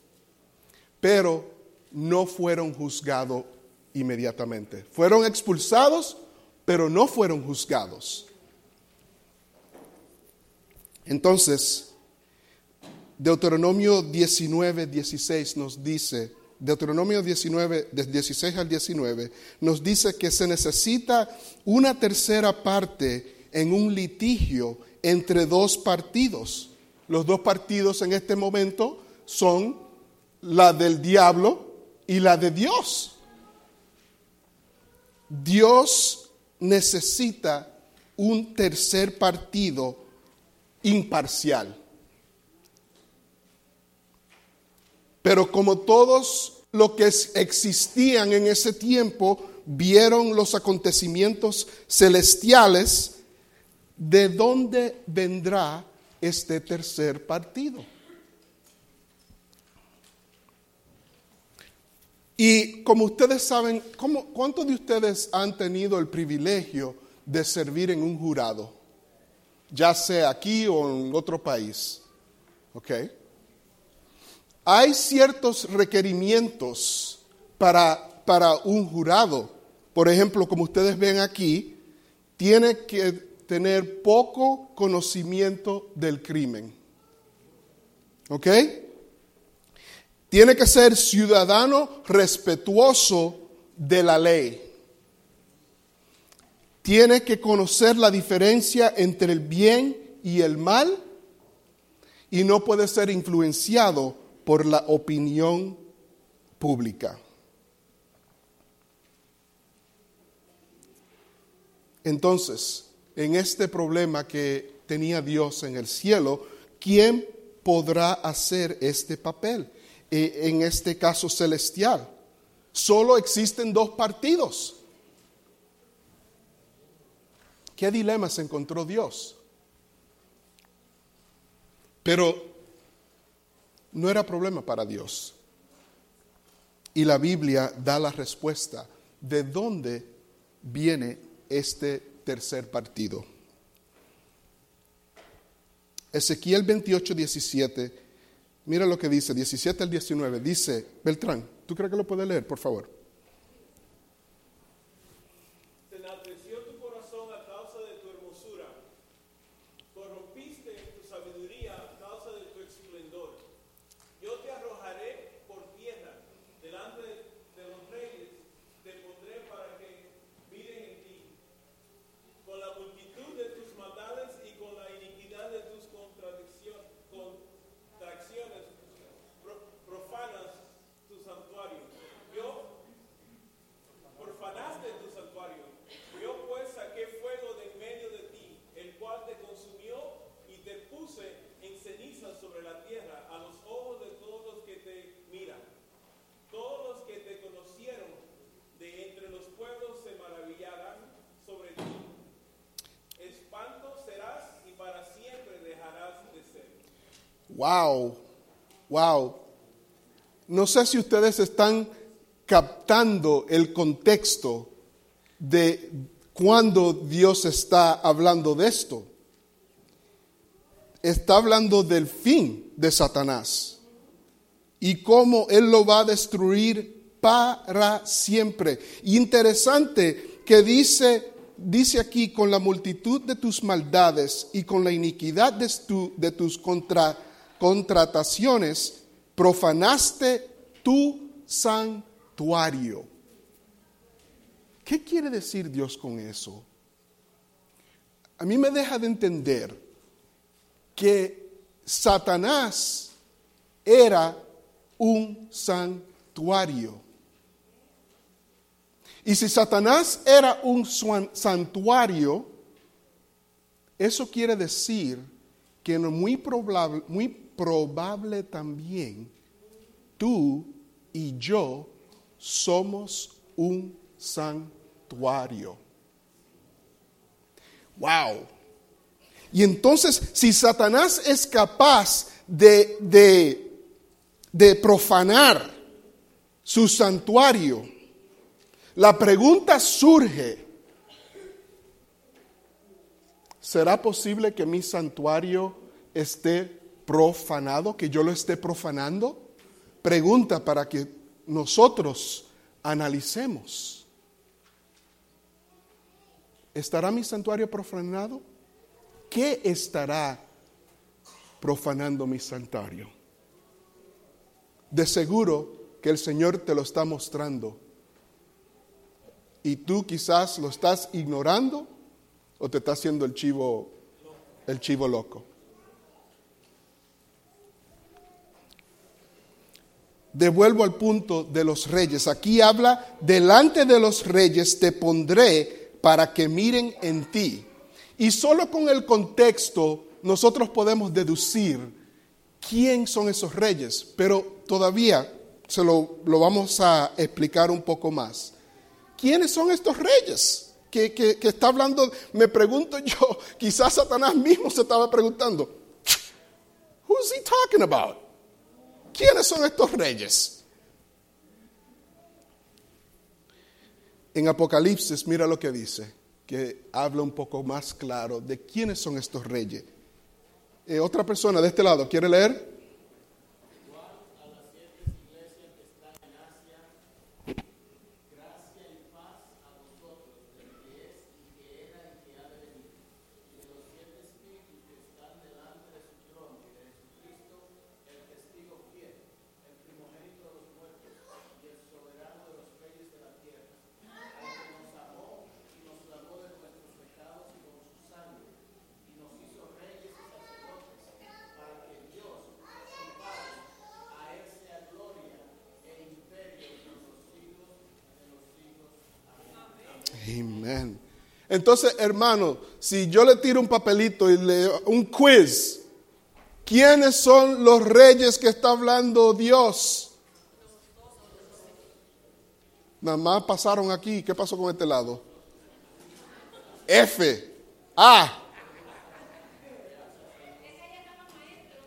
pero no fueron juzgados inmediatamente. Fueron expulsados, pero no fueron juzgados. Entonces, Deuteronomio 19, 16 nos dice, Deuteronomio 19, de 16 al 19, nos dice que se necesita una tercera parte en un litigio entre dos partidos. Los dos partidos en este momento son la del diablo y la de Dios. Dios necesita un tercer partido imparcial. Pero como todos los que existían en ese tiempo vieron los acontecimientos celestiales, ¿de dónde vendrá este tercer partido? Y como ustedes saben, ¿cómo, ¿cuántos de ustedes han tenido el privilegio de servir en un jurado? Ya sea aquí o en otro país. ¿Ok? Hay ciertos requerimientos para, para un jurado. Por ejemplo, como ustedes ven aquí, tiene que tener poco conocimiento del crimen. ¿Ok? Tiene que ser ciudadano respetuoso de la ley. Tiene que conocer la diferencia entre el bien y el mal y no puede ser influenciado por la opinión pública. Entonces, en este problema que tenía Dios en el cielo, ¿quién podrá hacer este papel? E, en este caso celestial. Solo existen dos partidos. ¿Qué dilema se encontró Dios? Pero no era problema para Dios. Y la Biblia da la respuesta de dónde viene este tercer partido. Ezequiel 28, 17 Mira lo que dice, 17 al 19. Dice, Beltrán, ¿tú crees que lo puedes leer, por favor? Wow, wow. No sé si ustedes están captando el contexto de cuando Dios está hablando de esto. Está hablando del fin de Satanás y cómo Él lo va a destruir para siempre. Interesante que dice, dice aquí, con la multitud de tus maldades y con la iniquidad de, de tus contra contrataciones, profanaste tu santuario. ¿Qué quiere decir Dios con eso? A mí me deja de entender que Satanás era un santuario. Y si Satanás era un santuario, eso quiere decir que muy probable, muy probable también tú y yo somos un santuario. Wow. Y entonces, si Satanás es capaz de, de, profanar su santuario, la pregunta surge, ¿será posible que mi santuario esté profanado, que yo lo esté profanando? Pregunta para que nosotros analicemos. ¿Estará mi santuario profanado? ¿Qué estará profanando mi santuario? De seguro que el Señor te lo está mostrando. Y tú quizás lo estás ignorando o te está haciendo el chivo, el chivo loco. Devuelvo al punto de los reyes. Aquí habla, delante de los reyes te pondré para que miren en ti. Y solo con el contexto nosotros podemos deducir quién son esos reyes, pero todavía se lo, lo vamos a explicar un poco más. ¿Quiénes son estos reyes? Que, que, que, está hablando, me pregunto yo, quizás Satanás mismo se estaba preguntando, who's he talking about? ¿Quiénes son estos reyes? En Apocalipsis, mira lo que dice, que habla un poco más claro de quiénes son estos reyes. Eh, otra persona de este lado, ¿quiere leer? Amén. Entonces, hermano, si yo le tiro un papelito y le un quiz, ¿quiénes son los reyes que está hablando Dios? Nada más pasaron aquí. ¿Qué pasó con este lado? F. A.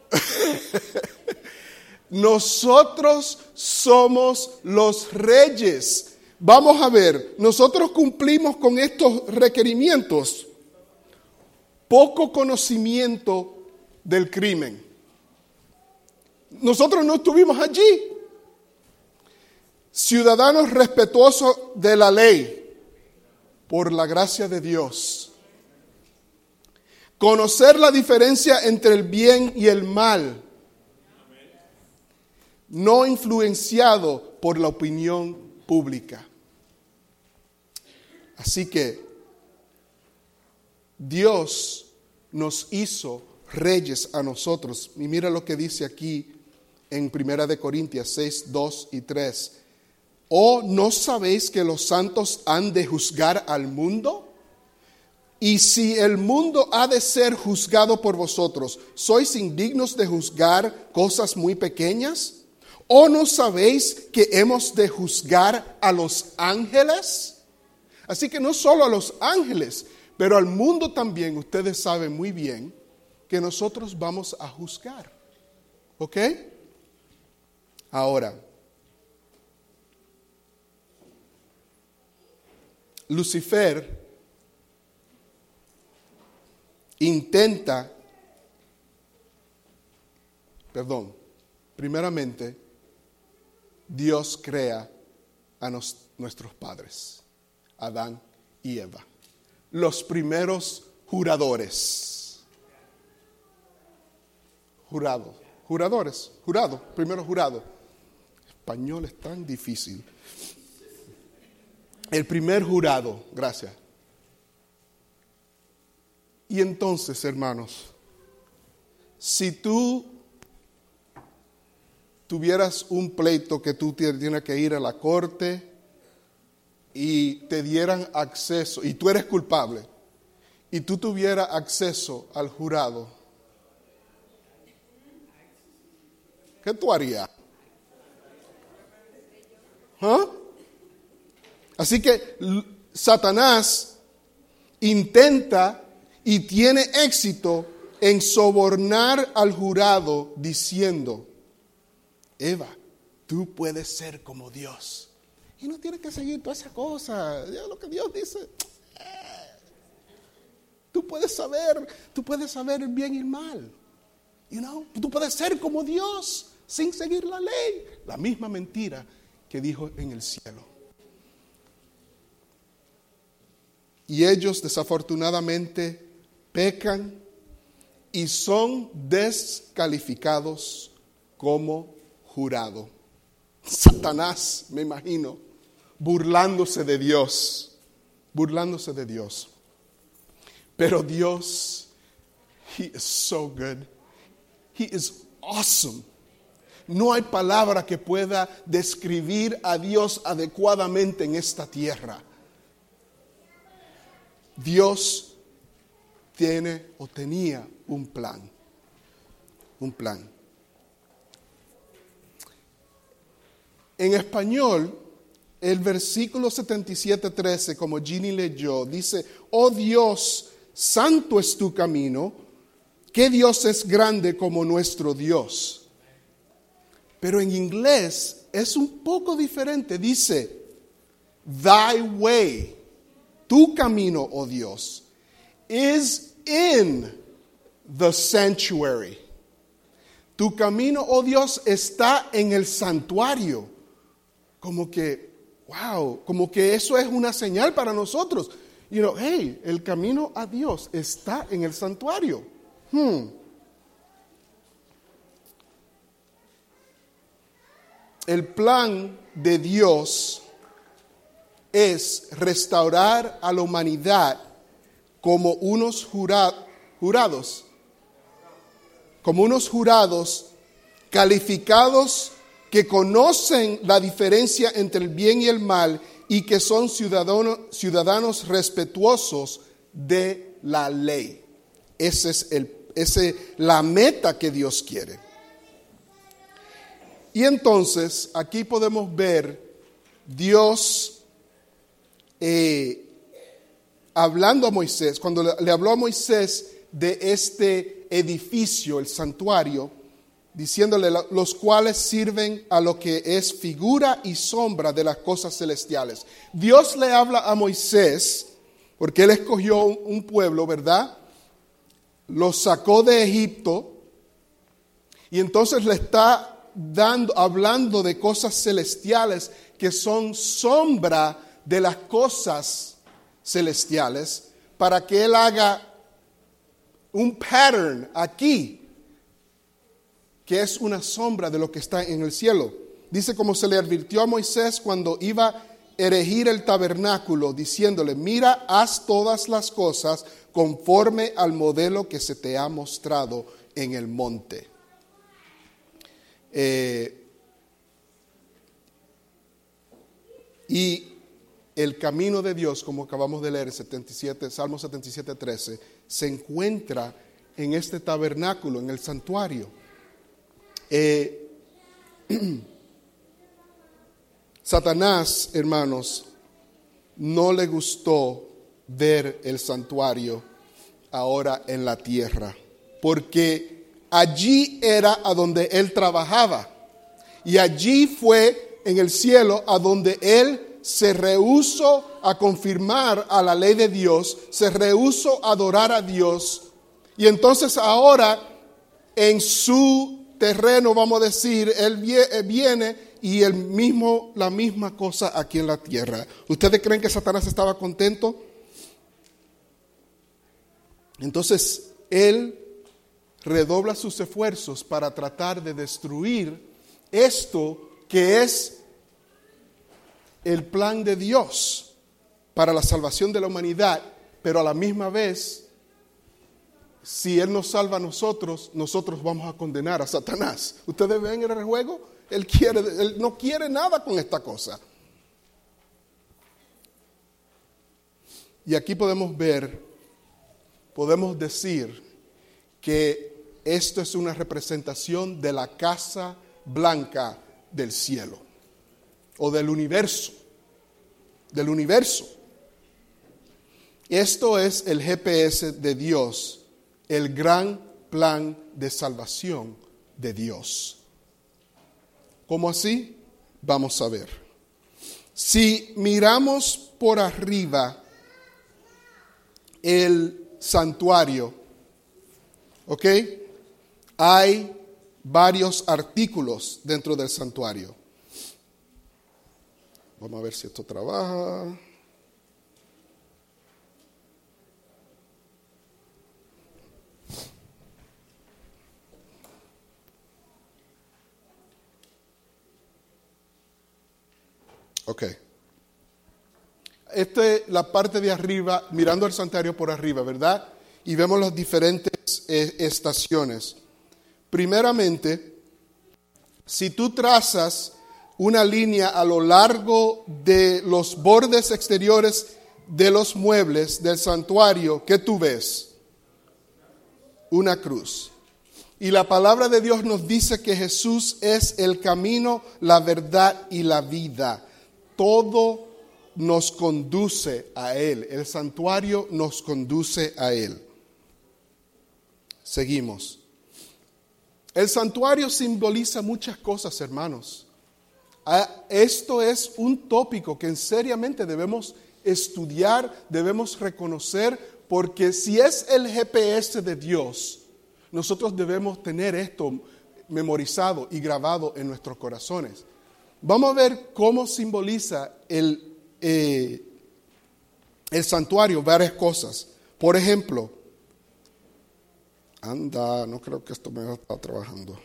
Nosotros somos los reyes. Vamos a ver, nosotros cumplimos con estos requerimientos. Poco conocimiento del crimen. Nosotros no estuvimos allí. Ciudadanos respetuosos de la ley, por la gracia de Dios. Conocer la diferencia entre el bien y el mal. No influenciado por la opinión pública. Así que Dios nos hizo reyes a nosotros. Y mira lo que dice aquí en Primera de Corintias 6, 2 y 3. ¿O no sabéis que los santos han de juzgar al mundo? Y si el mundo ha de ser juzgado por vosotros, ¿sois indignos de juzgar cosas muy pequeñas? ¿O no sabéis que hemos de juzgar a los ángeles? Así que no solo a los ángeles, pero al mundo también, ustedes saben muy bien que nosotros vamos a juzgar. ¿Ok? Ahora, Lucifer intenta, perdón, primeramente, Dios crea a nuestros padres. Adán y Eva. Los primeros juradores. Jurado. Juradores. Jurado. Primero jurado. Español es tan difícil. El primer jurado. Gracias. Y entonces, hermanos, si tú tuvieras un pleito que tú tienes que ir a la corte, y te dieran acceso, y tú eres culpable, y tú tuvieras acceso al jurado, ¿qué tú harías? ¿Ah? Así que Satanás intenta y tiene éxito en sobornar al jurado diciendo, Eva, tú puedes ser como Dios. Y no tiene que seguir toda esa cosa. lo que Dios dice. Eh, tú puedes saber, tú puedes saber el bien y el mal. You know? Tú puedes ser como Dios sin seguir la ley. La misma mentira que dijo en el cielo. Y ellos desafortunadamente pecan y son descalificados como jurado. Satanás, me imagino, burlándose de Dios, burlándose de Dios. Pero Dios, He is so good. He is awesome. no hay palabra que pueda describir a Dios adecuadamente en esta tierra. Dios tiene o tenía un plan, un plan. En español, el versículo 77.13, como Ginny leyó, dice, oh Dios, santo es tu camino, que Dios es grande como nuestro Dios. Pero en inglés es un poco diferente, dice, thy way, tu camino, oh Dios, is in the sanctuary. Tu camino, oh Dios, está en el santuario como que, wow, como que eso es una señal para nosotros. You know, hey, el camino a Dios está en el santuario. Hmm. El plan de Dios es restaurar a la humanidad como unos jurados, como unos jurados calificados que conocen la diferencia entre el bien y el mal y que son ciudadanos, ciudadanos respetuosos de la ley. Esa es el, ese, la meta que Dios quiere. Y entonces aquí podemos ver Dios eh, hablando a Moisés, cuando le habló a Moisés de este edificio, el santuario, diciéndole los cuales sirven a lo que es figura y sombra de las cosas celestiales. Dios le habla a Moisés, porque él escogió un pueblo, ¿verdad? Lo sacó de Egipto y entonces le está dando, hablando de cosas celestiales que son sombra de las cosas celestiales para que él haga un pattern aquí que es una sombra de lo que está en el cielo. Dice como se le advirtió a Moisés cuando iba a erigir el tabernáculo, diciéndole, mira, haz todas las cosas conforme al modelo que se te ha mostrado en el monte. Eh, y el camino de Dios, como acabamos de leer, 77, Salmo 77, 13, se encuentra en este tabernáculo, en el santuario. Eh, Satanás, hermanos, no le gustó ver el santuario ahora en la tierra, porque allí era a donde él trabajaba y allí fue en el cielo a donde él se rehusó a confirmar a la ley de Dios, se rehusó a adorar a Dios y entonces ahora en su terreno, vamos a decir, Él eh, viene y el mismo, la misma cosa aquí en la tierra. ¿Ustedes creen que Satanás estaba contento? Entonces, Él redobla sus esfuerzos para tratar de destruir esto que es el plan de Dios para la salvación de la humanidad, pero a la misma vez si Él nos salva a nosotros, nosotros vamos a condenar a Satanás. ¿Ustedes ven el juego? Él, quiere, él no quiere nada con esta cosa. Y aquí podemos ver, podemos decir que esto es una representación de la casa blanca del cielo o del universo, del universo. Esto es el GPS de Dios el gran plan de salvación de Dios. ¿Cómo así? Vamos a ver. Si miramos por arriba el santuario, ¿ok? Hay varios artículos dentro del santuario. Vamos a ver si esto trabaja. Ok. Esta es la parte de arriba, mirando el santuario por arriba, ¿verdad? Y vemos las diferentes eh, estaciones. Primeramente, si tú trazas una línea a lo largo de los bordes exteriores de los muebles del santuario, ¿qué tú ves? Una cruz. Y la palabra de Dios nos dice que Jesús es el camino, la verdad y la vida. Todo nos conduce a Él. El santuario nos conduce a Él. Seguimos. El santuario simboliza muchas cosas, hermanos. Ah, Esto es un tópico que seriamente debemos estudiar, debemos reconocer, porque si es el GPS de Dios, nosotros debemos tener esto memorizado y grabado en nuestros corazones. Vamos a ver cómo simboliza el, eh, el santuario varias cosas. Por ejemplo, anda, no creo que esto me está trabajando.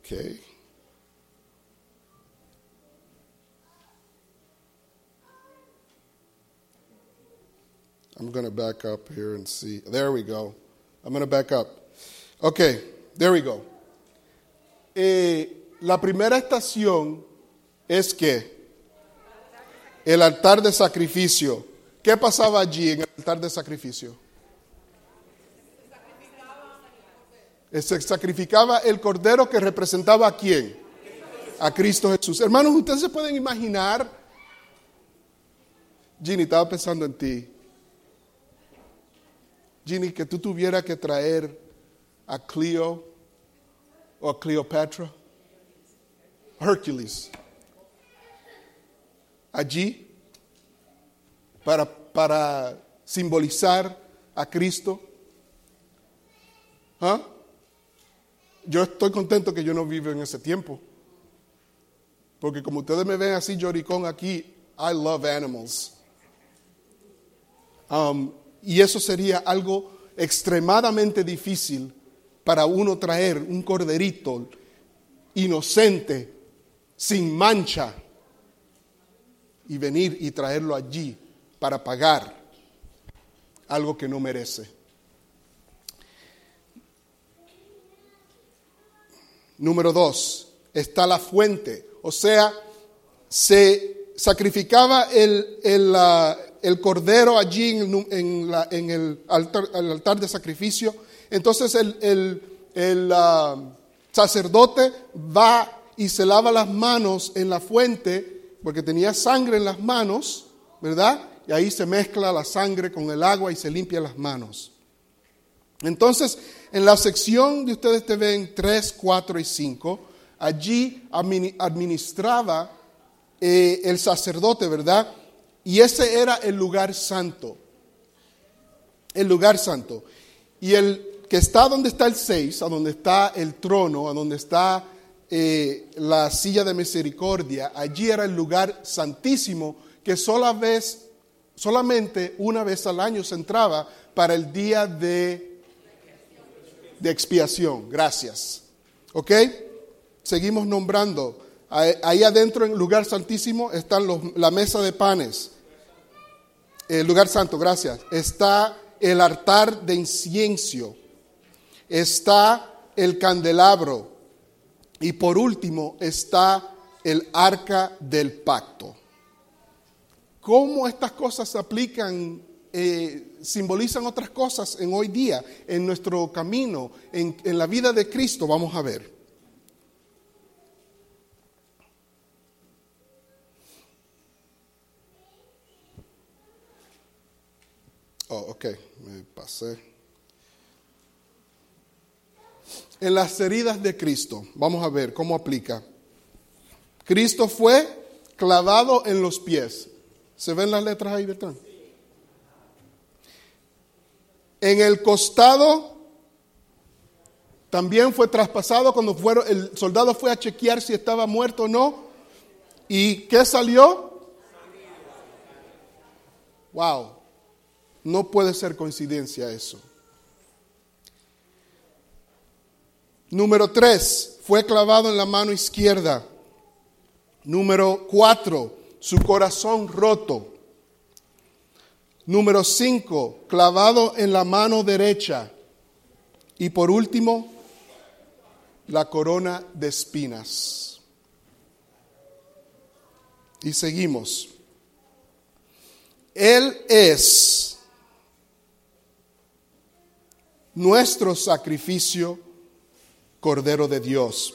Okay. I'm going to back up here and see. There we go. I'm going to back up. Okay, there we go. Eh, la primera estación es que el altar de sacrificio. ¿Qué pasaba allí en el altar de sacrificio? Se sacrificaba el cordero que representaba a quién? A Cristo Jesús. Hermanos, ustedes se pueden imaginar. Ginny, estaba pensando en ti. Ginny, que tú tuvieras que traer a Cleo o a Cleopatra, Hércules, allí para, para simbolizar a Cristo. ¿Ah? Yo estoy contento que yo no vivo en ese tiempo. Porque como ustedes me ven así lloricón aquí, I love animals. Um, y eso sería algo extremadamente difícil para uno traer un corderito inocente, sin mancha, y venir y traerlo allí para pagar algo que no merece. Número dos, está la fuente, o sea, se sacrificaba el, el, el cordero allí en, la, en el, altar, de sacrificio. Entonces el, el, el uh, sacerdote va y se lava las manos en la fuente porque tenía sangre en las manos, ¿verdad? Y ahí se mezcla la sangre con el agua y se limpia las manos. Entonces, en la sección de ustedes te ven 3, 4 y 5, allí administraba eh, el sacerdote, ¿verdad? Y ese era el lugar santo. El lugar santo. Y el que está donde está el 6, a donde está el trono, a donde está eh, la silla de misericordia, allí era el lugar santísimo que sola vez, solamente una vez al año se entraba para el día de de expiación. Gracias. ¿Ok? Seguimos nombrando. Ahí adentro en el lugar santísimo están los, la mesa de panes. El lugar santo, gracias. Está el altar de incienso. Está el candelabro. Y por último está el arca del pacto. ¿Cómo estas cosas se aplican eh, simbolizan otras cosas en hoy día, en nuestro camino, en, en la vida de Cristo, vamos a ver. Oh, ok, me pasé. En las heridas de Cristo, vamos a ver cómo aplica. Cristo fue clavado en los pies. ¿Se ven las letras ahí detrás? En el costado también fue traspasado cuando fueron, el soldado fue a chequear si estaba muerto o no. ¿Y qué salió? Wow, no puede ser coincidencia eso. Número tres, fue clavado en la mano izquierda. Número cuatro, su corazón roto. Número cinco, clavado en la mano derecha. Y por último, la corona de espinas. Y seguimos. Él es nuestro sacrificio, Cordero de Dios.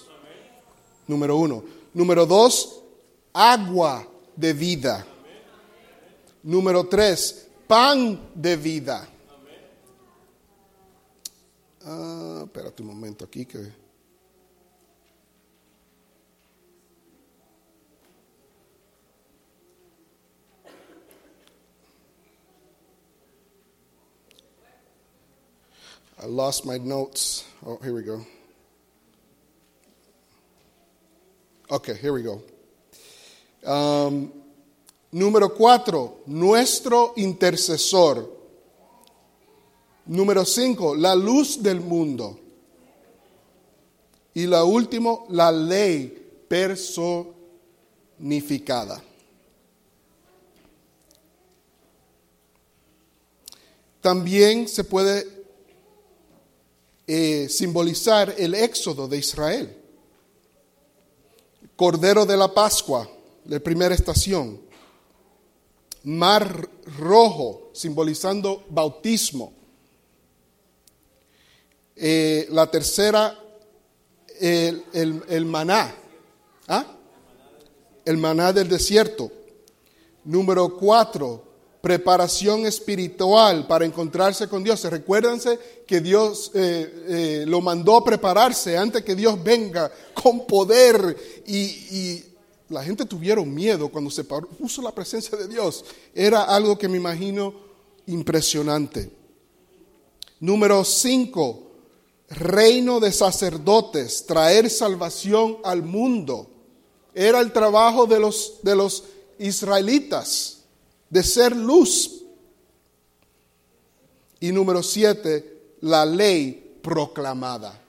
Número uno. Número dos, agua de vida. Número tres, pan de vida. Ah, espérate un momento aquí que... I lost my notes. Oh, here we go. Okay, here we go. Um, número cuatro, nuestro intercesor. Número cinco, la luz del mundo. Y la último, la ley personificada. También se puede eh, simbolizar el éxodo de Israel. Cordero de la Pascua, la primera estación. Mar rojo, simbolizando bautismo. Eh, la tercera, el, maná. ¿Ah? El maná del desierto. Número cuatro, preparación espiritual para encontrarse con Dios. Recuérdense que Dios eh, eh, lo mandó a prepararse antes que Dios venga con poder y, la gente tuvieron miedo cuando se puso la presencia de Dios. Era algo que me imagino impresionante. Número cinco, reino de sacerdotes, traer salvación al mundo. Era el trabajo de los, de los israelitas, de ser luz. Y número siete, la ley proclamada.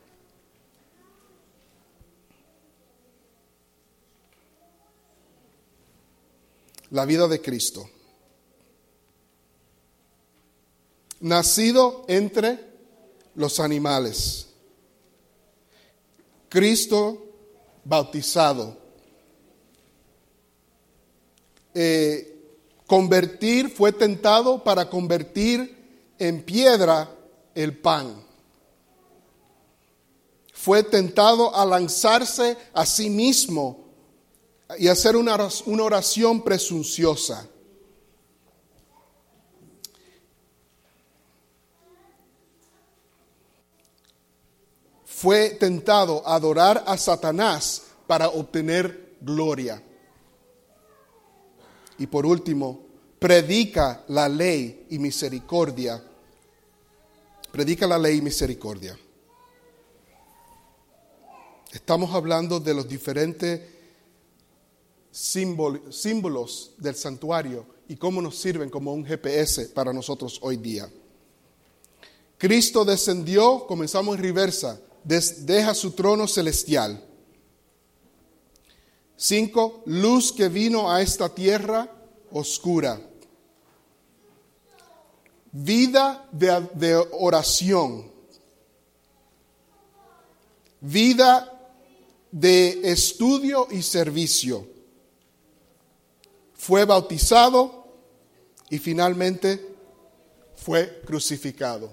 La vida de Cristo. Nacido entre los animales. Cristo bautizado. Eh, convertir, fue tentado para convertir en piedra el pan. Fue tentado a lanzarse a sí mismo y hacer una una oración presunciosa. Fue tentado a adorar a Satanás para obtener gloria. Y por último, predica la ley y misericordia. Predica la ley y misericordia. Estamos hablando de los diferentes símbol- símbolos del santuario y cómo nos sirven como un GPS para nosotros hoy día. Cristo descendió, comenzamos en reversa, deja su trono celestial. Cinco, luz que vino a esta tierra oscura. Vida de, de oración. Vida de estudio y servicio. Fue bautizado y finalmente fue crucificado.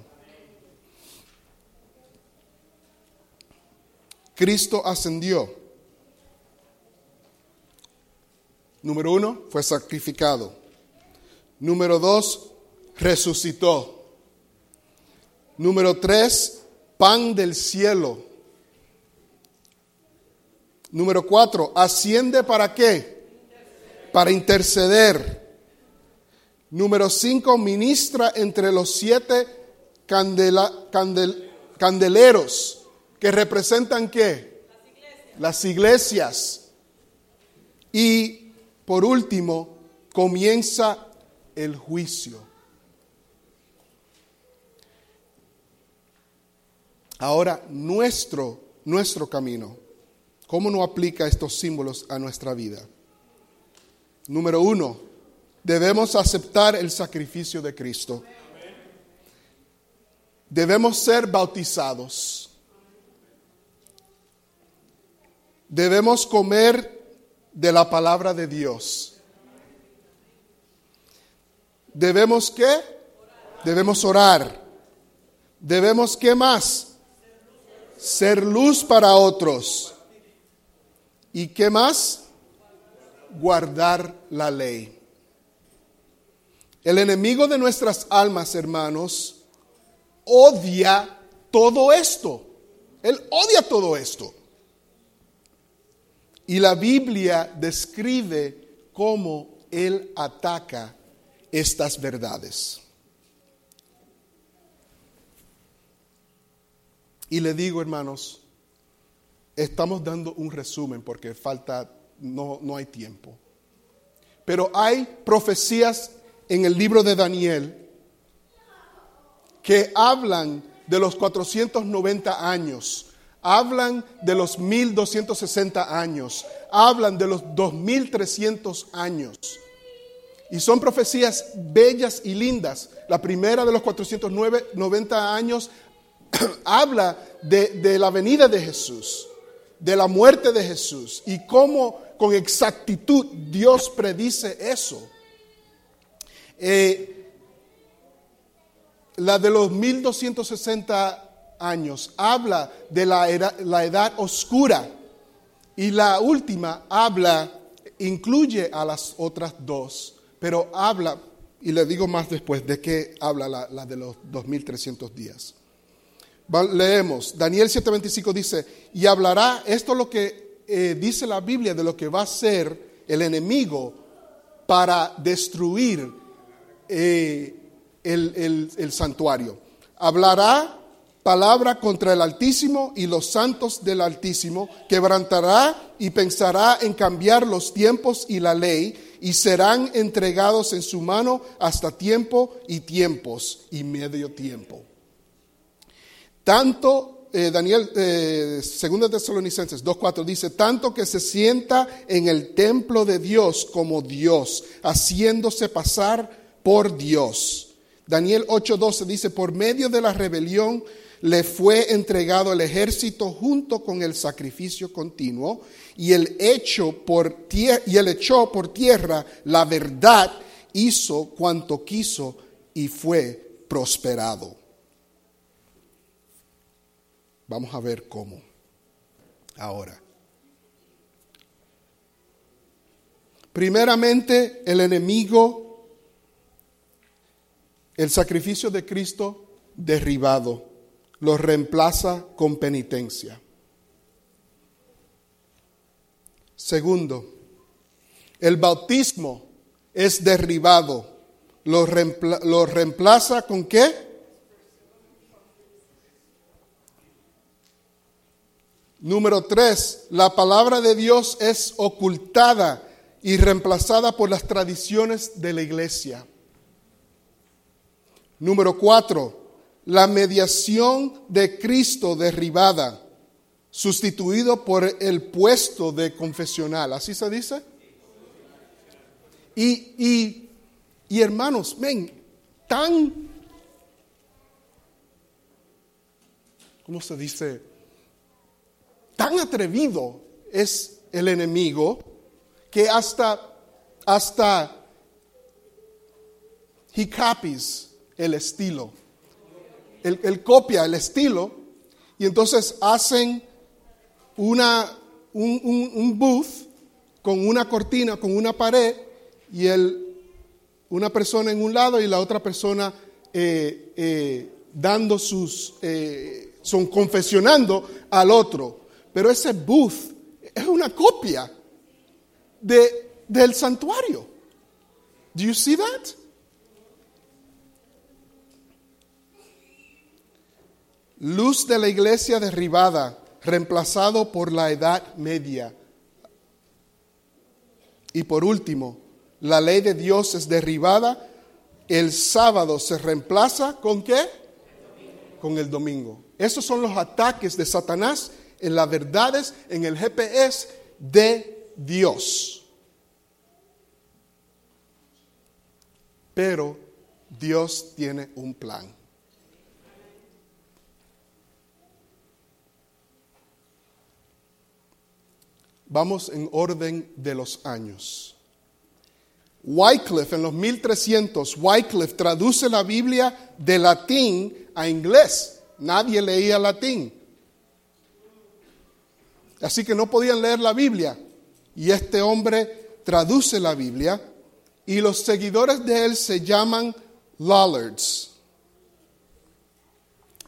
Cristo ascendió. Número uno, fue sacrificado. Número dos, resucitó. Número tres, pan del cielo. Número cuatro, asciende para qué? Para interceder. Número cinco, ministra entre los siete candeleros que representan qué? Las iglesias. Y por último, comienza el juicio. Ahora, nuestro, nuestro camino. ¿Cómo no aplica estos símbolos a nuestra vida? Número uno, debemos aceptar el sacrificio de Cristo. Debemos ser bautizados. Debemos comer de la palabra de Dios. Debemos qué? Debemos orar. Debemos qué más? Ser luz para otros. ¿Y qué más? Guardar la ley. El enemigo de nuestras almas, hermanos, odia todo esto. Él odia todo esto. Y la Biblia describe cómo Él ataca estas verdades. Y le digo, hermanos, estamos dando un resumen porque falta, no, no hay tiempo. Pero hay profecías en el libro de Daniel que hablan de los 490 años, hablan de los 1260 años, hablan de los 2300 años. Y son profecías bellas y lindas. La primera de los 490 años habla de, de, la venida de Jesús, de la muerte de Jesús y cómo con exactitud Dios predice eso. Eh, la de los 1260 años habla de la edad, la edad oscura y la última habla, incluye a las otras dos, pero habla, y le digo más después, de qué habla la, la de los 2300 días. Leemos, Daniel 7:25 dice, y hablará, esto es lo que eh, dice la Biblia de lo que va a ser el enemigo para destruir eh, el, el, el santuario. Hablará palabra contra el Altísimo y los santos del Altísimo, quebrantará y pensará en cambiar los tiempos y la ley, y serán entregados en su mano hasta tiempo y tiempos y medio tiempo. Tanto, eh, Daniel, eh, 2 Tesalonicenses 2.4 dice, tanto que se sienta en el templo de Dios como Dios, haciéndose pasar por Dios. Daniel 8.12 dice, por medio de la rebelión le fue entregado el ejército junto con el sacrificio continuo y el hecho por y el echó por tierra la verdad, hizo cuanto quiso y fue prosperado. Vamos a ver cómo. Ahora. Primeramente, el enemigo, el sacrificio de Cristo derribado, lo reemplaza con penitencia. Segundo, el bautismo es derribado, lo reemplaza con qué? Número tres, la palabra de Dios es ocultada y reemplazada por las tradiciones de la iglesia. Número cuatro, la mediación de Cristo derribada, sustituido por el puesto de confesional. ¿Así se dice? Y, y, y hermanos, ven, tan, ¿cómo se dice? tan atrevido es el enemigo que hasta, hasta he copies el estilo. Él, copia el estilo y entonces hacen una, un, un, un, booth con una cortina, con una pared y el, una persona en un lado y la otra persona eh, eh, dando sus, eh, son confesionando al otro. Pero ese booth es una copia de, del santuario. Do you see that? Luz de la iglesia derribada, reemplazado por la edad media. Y por último, la ley de Dios es derribada, el sábado se reemplaza con qué? Con el domingo. Esos son los ataques de Satanás en las verdades, en el GPS de Dios. Pero Dios tiene un plan. Vamos en orden de los años. Wycliffe en los 1300, Wycliffe traduce la Biblia de latín a inglés. Nadie leía latín. Así que no podían leer la Biblia. Y este hombre traduce la Biblia y los seguidores de él se llaman Lollards.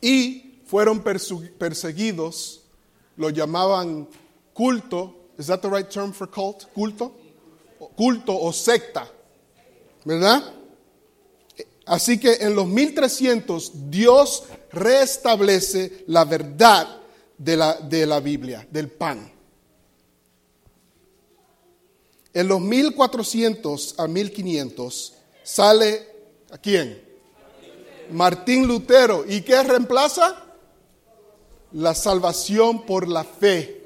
Y fueron perseguidos, lo llamaban culto. ¿Is that the right term for cult? Culto. Culto o secta. ¿Verdad? Así que en los 1300 Dios restablece la verdad de la, de la Biblia, del pan. En los 1400 a 1500 sale, ¿a quién? Martín Lutero. ¿Y qué reemplaza? La salvación por la fe.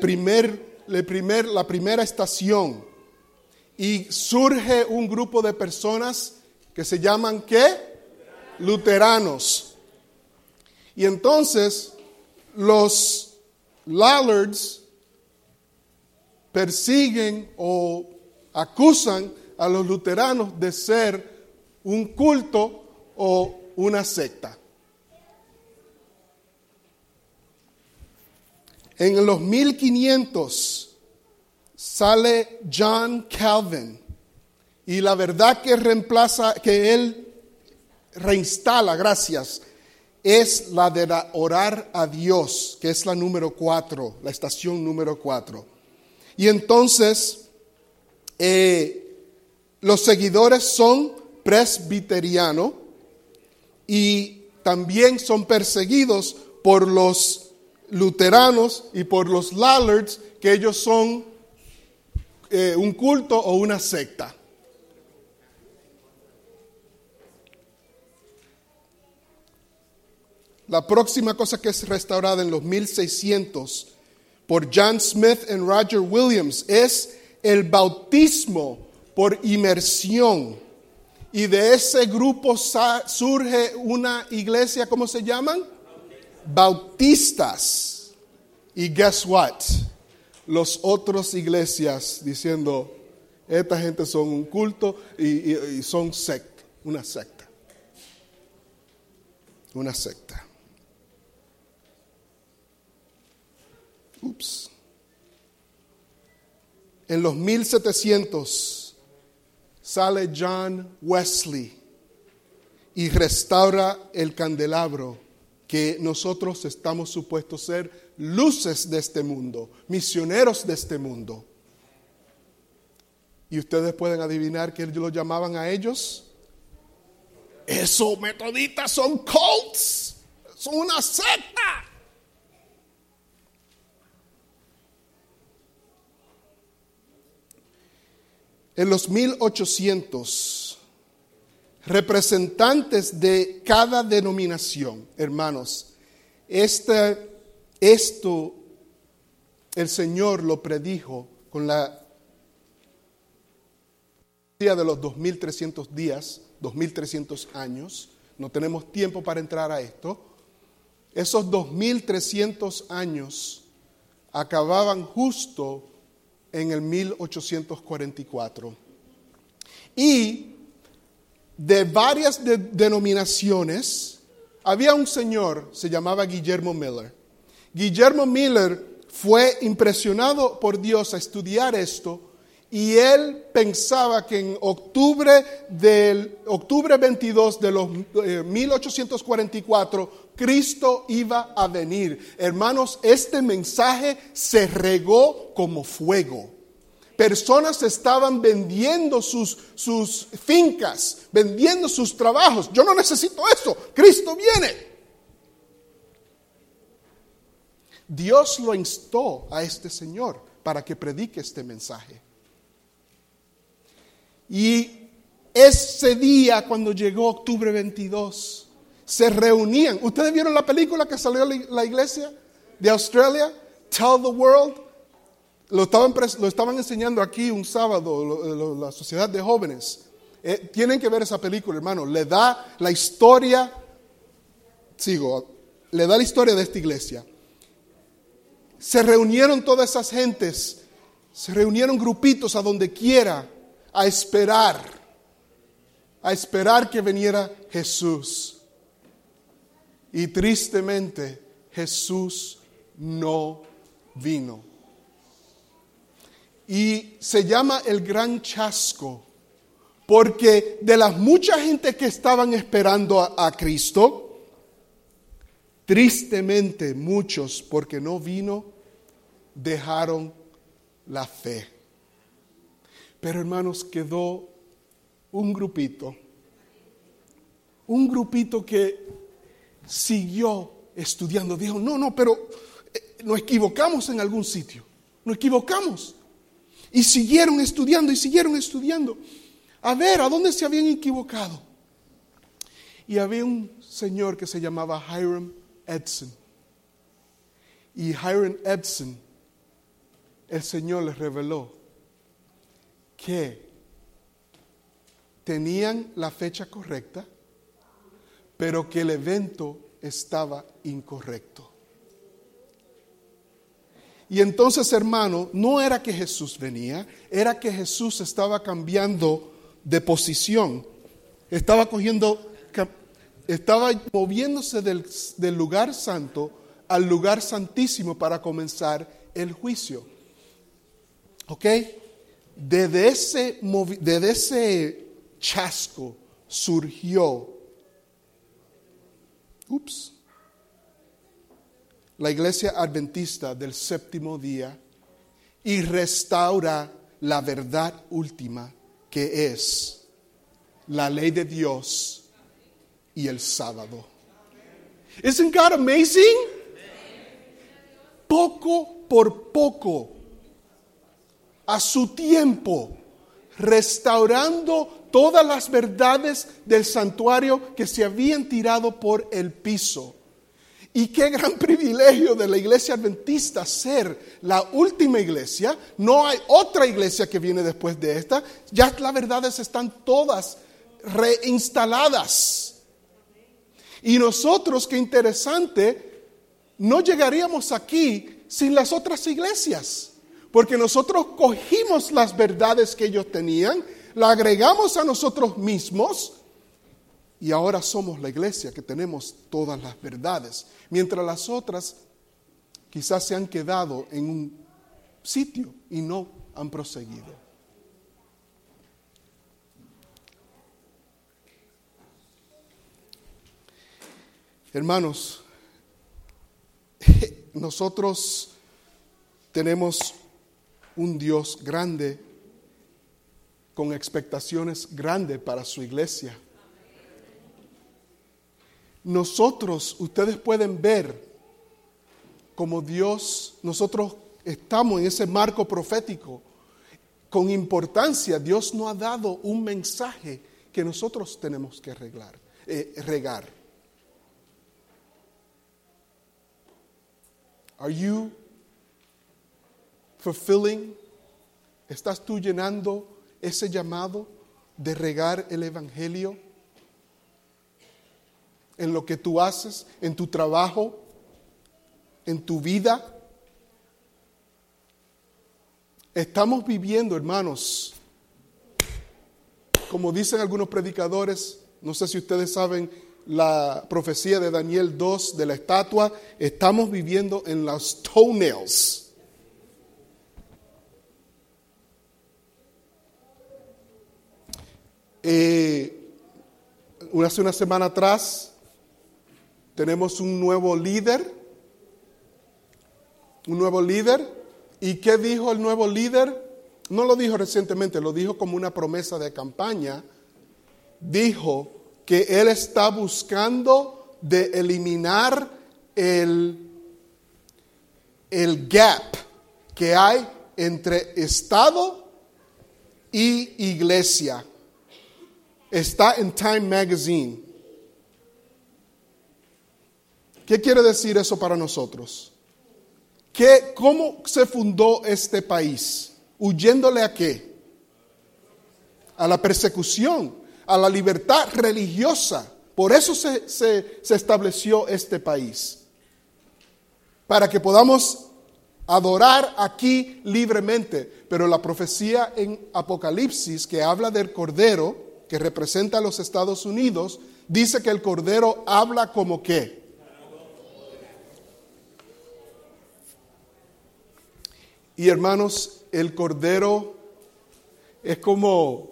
Primer, el primer, la primera estación. Y surge un grupo de personas que se llaman ¿qué? Luteranos. Y entonces los Lollards persiguen o acusan a los luteranos de ser un culto o una secta. En los 1500 sale John Calvin y la verdad que reemplaza, que él reinstala, gracias, es la de orar a Dios, que es la número cuatro, la estación número cuatro. Y entonces, eh, los seguidores son presbiterianos y también son perseguidos por los luteranos y por los Lollards, que ellos son eh, un culto o una secta. La próxima cosa que es restaurada en los 1600 por John Smith y Roger Williams es el bautismo por inmersión. Y de ese grupo surge una iglesia, ¿cómo se llaman? Bautistas. Y guess what? Los otros iglesias diciendo, esta gente son un culto y, son secta, una secta. Una secta. Ups. En los 1700 sale John Wesley y restaura el candelabro que nosotros estamos supuestos ser luces de este mundo, misioneros de este mundo. Y ustedes pueden adivinar que lo llamaban a ellos. Esos metodistas son cults, son una secta. en los 1800 representantes de cada denominación, hermanos, este, esto el Señor lo predijo con la día de los 2300 días, 2300 años. No tenemos tiempo para entrar a esto. Esos 2300 años acababan justo en el 1844. Y de varias denominaciones, había un señor, se llamaba Guillermo Miller. Guillermo Miller fue impresionado por Dios a estudiar esto y él pensaba que en octubre del octubre 22 de los 1844 eh, Cristo iba a venir. Hermanos, este mensaje se regó como fuego. Personas estaban vendiendo sus, sus fincas, vendiendo sus trabajos. Yo no necesito eso. Cristo viene. Dios lo instó a este Señor para que predique este mensaje. Y ese día, cuando llegó octubre 22, se reunían. ¿Ustedes vieron la película que salió la iglesia? de Australia, Tell the World, lo estaban, lo estaban enseñando aquí un sábado, la sociedad de jóvenes. Eh, tienen que ver esa película, hermano. Le da la historia, sigo, le da la historia de esta iglesia. Se reunieron todas esas gentes, se reunieron grupitos a donde quiera a esperar, a esperar que viniera Jesús. Y tristemente Jesús no vino. Y se llama el gran chasco, porque de la mucha gente que estaban esperando a, a Cristo, tristemente muchos, porque no vino, dejaron la fe. Pero hermanos, quedó un grupito, un grupito que siguió estudiando. Dijo, no, no, pero eh, nos equivocamos en algún sitio, nos equivocamos. Y siguieron estudiando y siguieron estudiando. A ver, ¿a dónde se habían equivocado? Y había un señor que se llamaba Hiram Edson. Y Hiram Edson, el Señor les reveló que tenían la fecha correcta, pero que el evento estaba incorrecto. Y entonces, hermano, no era que Jesús venía, era que Jesús estaba cambiando de posición. Estaba cogiendo, estaba moviéndose del, lugar santo al lugar santísimo para comenzar el juicio. ¿Ok? Desde ese, desde ese chasco surgió, ups, la iglesia adventista del séptimo día y restaura la verdad última que es la ley de Dios y el sábado. Isn't God amazing? Poco por poco, a su tiempo, restaurando todas las verdades del santuario que se habían tirado por el piso. Y qué gran privilegio de la iglesia adventista ser la última iglesia. No hay otra iglesia que viene después de esta. Ya las verdades están todas reinstaladas. Y nosotros, qué interesante, no llegaríamos aquí sin las otras iglesias. Porque nosotros cogimos las verdades que ellos tenían, la agregamos a nosotros mismos y ahora somos la iglesia que tenemos todas las verdades, mientras las otras quizás se han quedado en un sitio y no han proseguido. Hermanos, nosotros tenemos un Dios grande con expectaciones grandes para su iglesia. Nosotros, ustedes pueden ver como Dios, nosotros estamos en ese marco profético. Con importancia, Dios nos ha dado un mensaje que nosotros tenemos que arreglar, eh, regar. Are you fulfilling? ¿Estás tú llenando ese llamado de regar el Evangelio? En lo que tú haces, en tu trabajo, en tu vida. Estamos viviendo, hermanos, como dicen algunos predicadores, no sé si ustedes saben la profecía de Daniel 2 de la estatua, estamos viviendo en los toenails. Eh, hace una semana atrás tenemos un nuevo líder, un nuevo líder. ¿Y qué dijo el nuevo líder? No lo dijo recientemente, lo dijo como una promesa de campaña. Dijo que él está buscando de eliminar el, el gap que hay entre Estado y iglesia. Está en Time Magazine. ¿Qué quiere decir eso para nosotros? ¿Qué, ¿Cómo se fundó este país? ¿Huyéndole a qué? A la persecución, a la libertad religiosa. Por eso se, se- se estableció este país. Para que podamos adorar aquí libremente. Pero la profecía en Apocalipsis que habla del Cordero, que representa a los Estados Unidos, dice que el Cordero habla como qué. Y hermanos, el Cordero es como,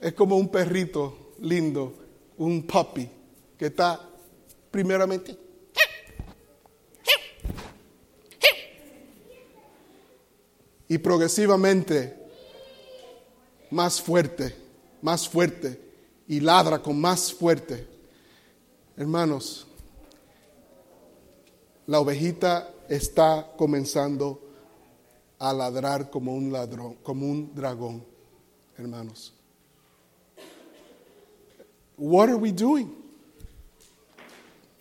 es como un perrito lindo, un puppy, que está primeramente y progresivamente más fuerte, más fuerte y ladra con más fuerte. Hermanos, la ovejita está comenzando a ladrar como un ladrón, como un dragón, hermanos. What are we doing?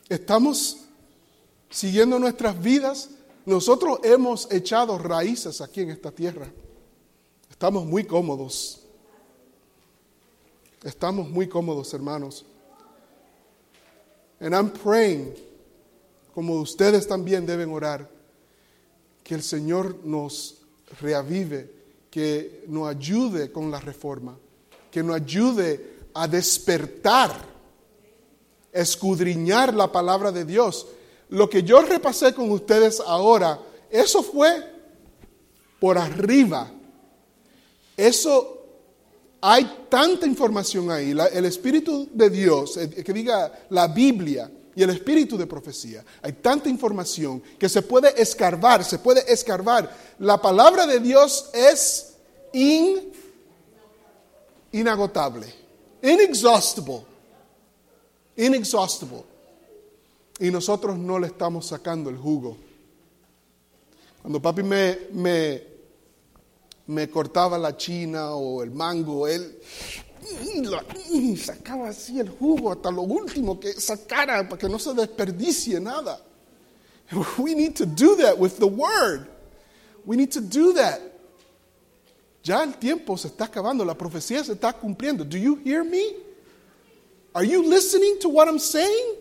Estamos siguiendo nuestras vidas. Nosotros hemos echado raíces aquí en esta tierra. Estamos muy cómodos. Estamos muy cómodos, hermanos. And I'm praying, como ustedes también deben orar, que el Señor nos reavive, que nos ayude con la reforma, que nos ayude a despertar, escudriñar la palabra de Dios. Lo que yo repasé con ustedes ahora, eso fue por arriba. Eso hay tanta información ahí. El Espíritu de Dios, que diga la Biblia y el Espíritu de profecía, hay tanta información que se puede escarbar, se puede escarbar. La palabra de Dios es in- inagotable, inexhaustible, inexhaustible. Y nosotros no le estamos sacando el jugo. Cuando papi me, me, me cortaba la china o el mango, él mm, sacaba así el jugo hasta lo último que sacara para que no se desperdicie nada. We need to do that with the word. We need to do that. Ya el tiempo se está acabando, la profecía se está cumpliendo. Do you hear me? Are you listening to what I'm saying?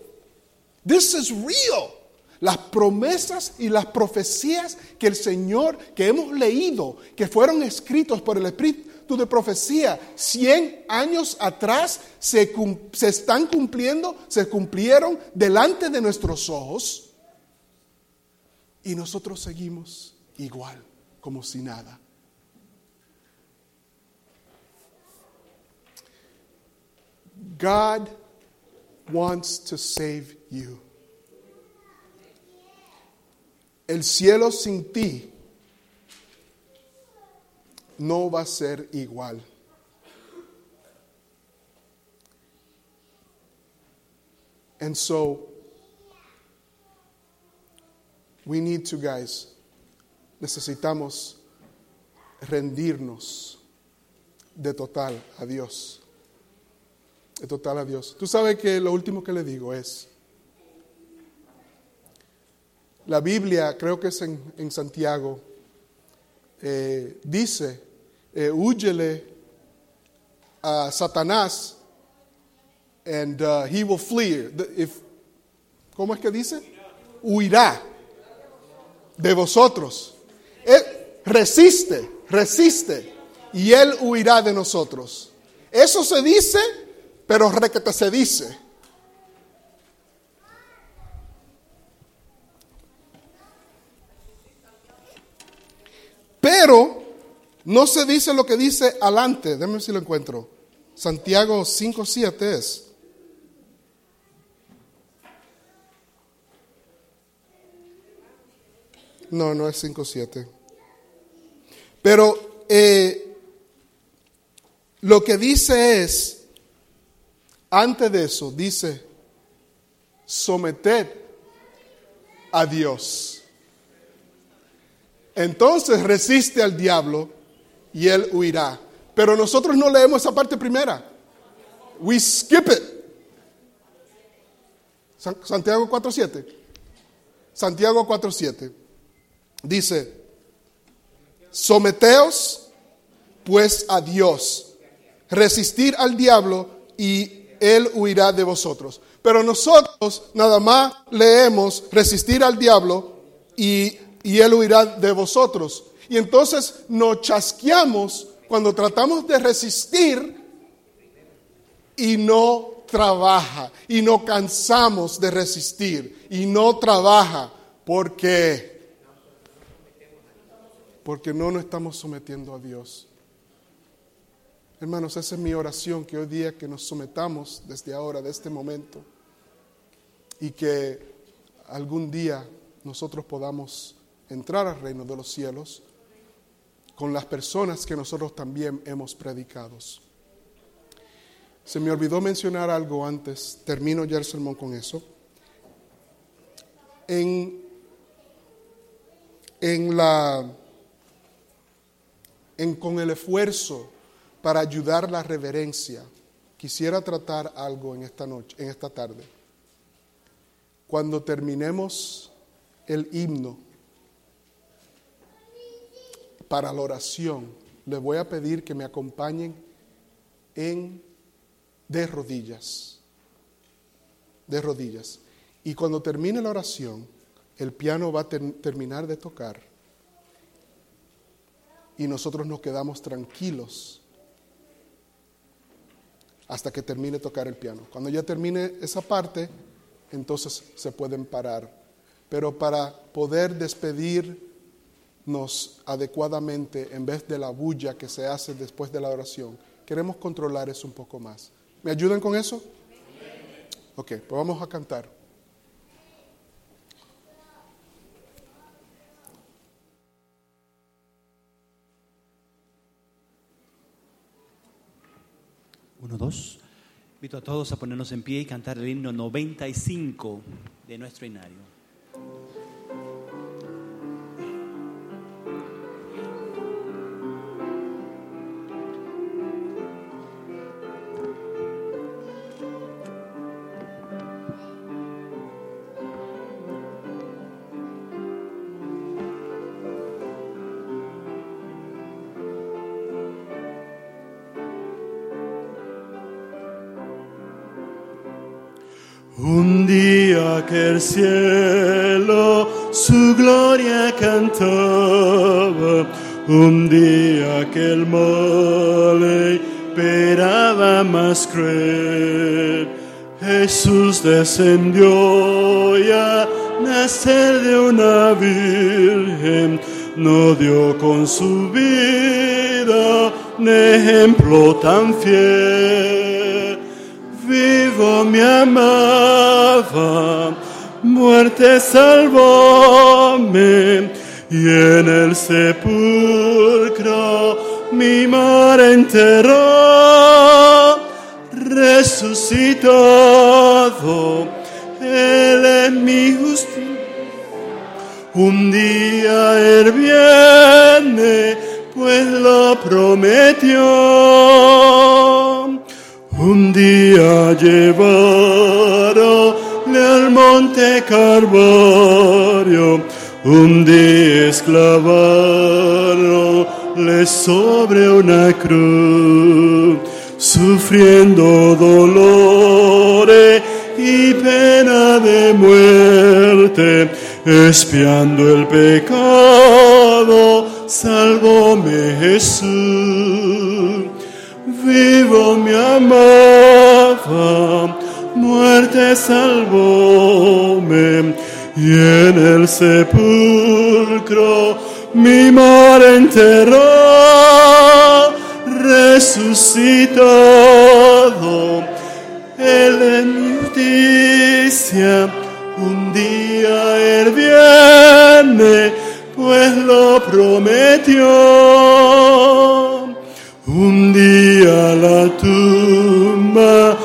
This is real. Las promesas y las profecías que el Señor, que hemos leído, que fueron escritos por el Espíritu de profecía 100 años atrás, se, se están cumpliendo, se cumplieron delante de nuestros ojos y nosotros seguimos igual, como si nada. God wants to save you. El cielo sin ti no va a ser igual. And so, we need to, guys, necesitamos rendirnos de total a Dios. De total a Dios. Tú sabes que lo último que le digo es, la Biblia, creo que es en, en Santiago, eh, dice, eh, a Satanás and uh, he will flee. If- ¿Cómo es que dice? Huirá de vosotros. Resiste, resiste y él huirá de nosotros. Eso se dice, pero requete se dice. Pero no se dice lo que dice adelante. Déjame ver si lo encuentro. Santiago 5.7 es. No, no es 5.7. Pero eh, lo que dice es, antes de eso, dice, someted a Dios. Entonces resiste al diablo y él huirá. Pero nosotros no leemos esa parte primera. We skip it. San- Santiago 4.7. Santiago 4.7. Dice, someteos pues a Dios, resistir al diablo y él huirá de vosotros. Pero nosotros nada más leemos resistir al diablo y, y él huirá de vosotros. Y entonces nos chasqueamos cuando tratamos de resistir y no trabaja y no cansamos de resistir y no trabaja porque porque no nos estamos sometiendo a Dios. Hermanos, esa es mi oración, que hoy día que nos sometamos desde ahora, de este momento, y que algún día nosotros podamos entrar al reino de los cielos con las personas que nosotros también hemos predicado. Se me olvidó mencionar algo antes, termino ya el sermón con eso. En, en la, en, con el esfuerzo para ayudar la reverencia, quisiera tratar algo en esta noche, en esta tarde. Cuando terminemos el himno para la oración, les voy a pedir que me acompañen en de rodillas, de rodillas. Y cuando termine la oración, el piano va a terminar de tocar y nosotros nos quedamos tranquilos hasta que termine tocar el piano. Cuando ya termine esa parte, entonces se pueden parar. Pero para poder despedirnos adecuadamente, en vez de la bulla que se hace después de la oración, queremos controlar eso un poco más. ¿Me ayudan con eso? Ok, pues vamos a cantar. Uno, dos. Invito a todos a ponernos en pie y cantar el himno 95 de nuestro inario. Cielo su gloria cantaba, un día que el mal esperaba más cruel, Jesús descendió ya nacer de una virgen, no dio con su vida un ejemplo tan fiel. Vivo me amaba, muerte salvóme, y en el sepulcro mi mar enterró, resucitado, él en mi justicia. Un día él viene, pues lo prometió. Un día llevaronle al monte Carvario, un día esclavaronle sobre una cruz, sufriendo dolores y pena de muerte, espiando el pecado, salvóme Jesús. Vivo me amaba, muerte salvóme, y en el sepulcro mi mar enterró, resucitado, él en justicia, un día él viene, pues lo prometió. Un día la tumba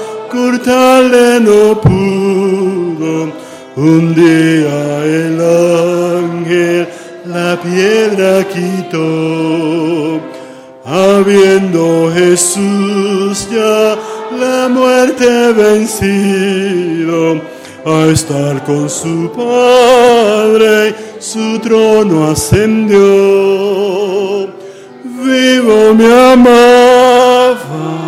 no pudo, un día el ángel la piedra quitó, habiendo Jesús ya la muerte vencido, a estar con su Padre su trono ascendió. Vivo me amaba,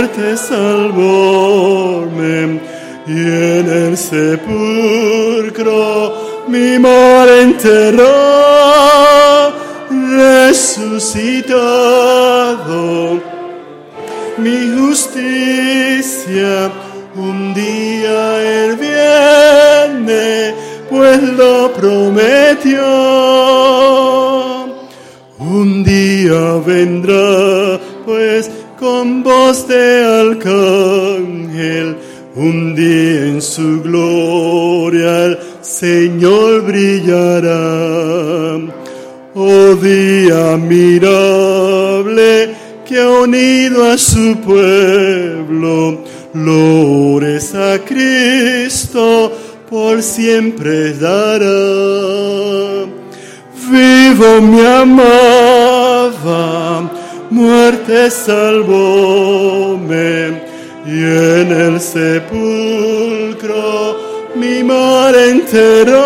muerte salvóme, y en el sepulcro mi mar enterró, resucitado. Mi justicia, un día él viene, pues lo prometió. Un día vendrá, pues con voz de arcángel, un día en su gloria el Señor brillará. Oh día admirable que ha unido a su pueblo, lores a Cristo, por siempre dará. Vivo me amaba, muerte salvóme, y en el sepulcro mi mar enteró,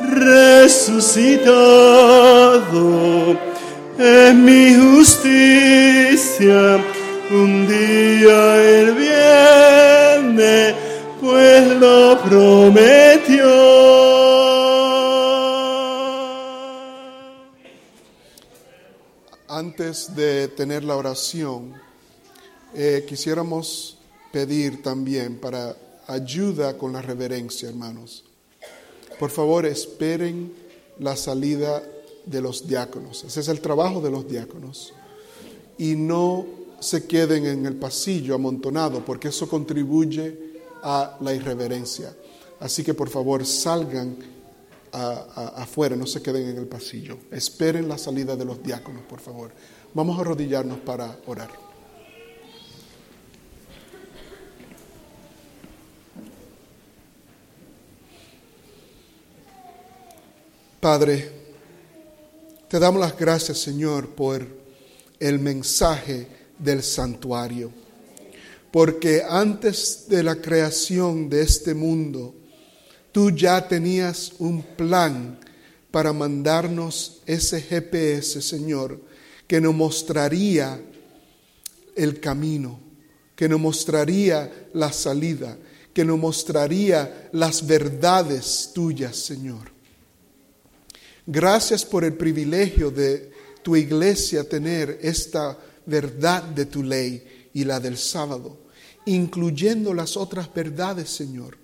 resucitado es mi justicia. Un día él viene, pues lo prometió. Antes de tener la oración, eh, quisiéramos pedir también para ayuda con la reverencia, hermanos. Por favor, esperen la salida de los diáconos. Ese es el trabajo de los diáconos. Y no se queden en el pasillo amontonado, porque eso contribuye a la irreverencia. Así que por favor salgan afuera, no se queden en el pasillo. Esperen la salida de los diáconos, por favor. Vamos a arrodillarnos para orar. Padre, te damos las gracias, Señor, por el mensaje del santuario. Porque antes de la creación de este mundo, tú ya tenías un plan para mandarnos ese GPS, Señor, que nos mostraría el camino, que nos mostraría la salida, que nos mostraría las verdades tuyas, Señor. Gracias por el privilegio de tu iglesia tener esta verdad de tu ley y la del sábado, incluyendo las otras verdades, Señor.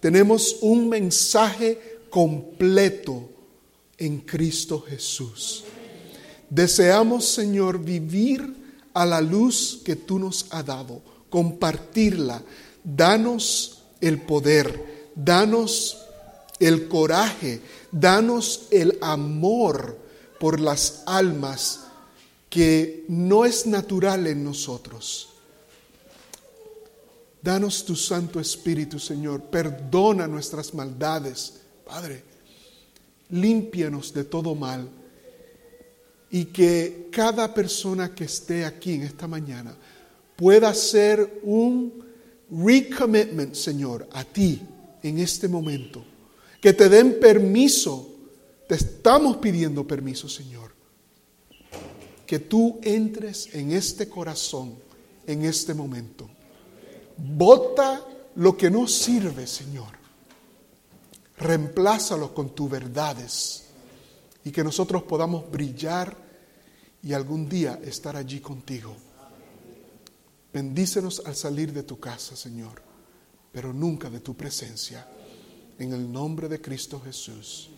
Tenemos un mensaje completo en Cristo Jesús. Deseamos, Señor, vivir a la luz que tú nos has dado, compartirla. Danos el poder, danos el coraje, danos el amor por las almas que no es natural en nosotros. Danos tu Santo Espíritu, Señor. Perdona nuestras maldades, Padre. Límpianos de todo mal. Y que cada persona que esté aquí en esta mañana pueda hacer un recommitment, Señor, a ti en este momento. Que te den permiso. Te estamos pidiendo permiso, Señor. Que tú entres en este corazón en este momento. Bota lo que no sirve, Señor. Reemplázalo con tus verdades y que nosotros podamos brillar y algún día estar allí contigo. Bendícenos al salir de tu casa, Señor, pero nunca de tu presencia. En el nombre de Cristo Jesús.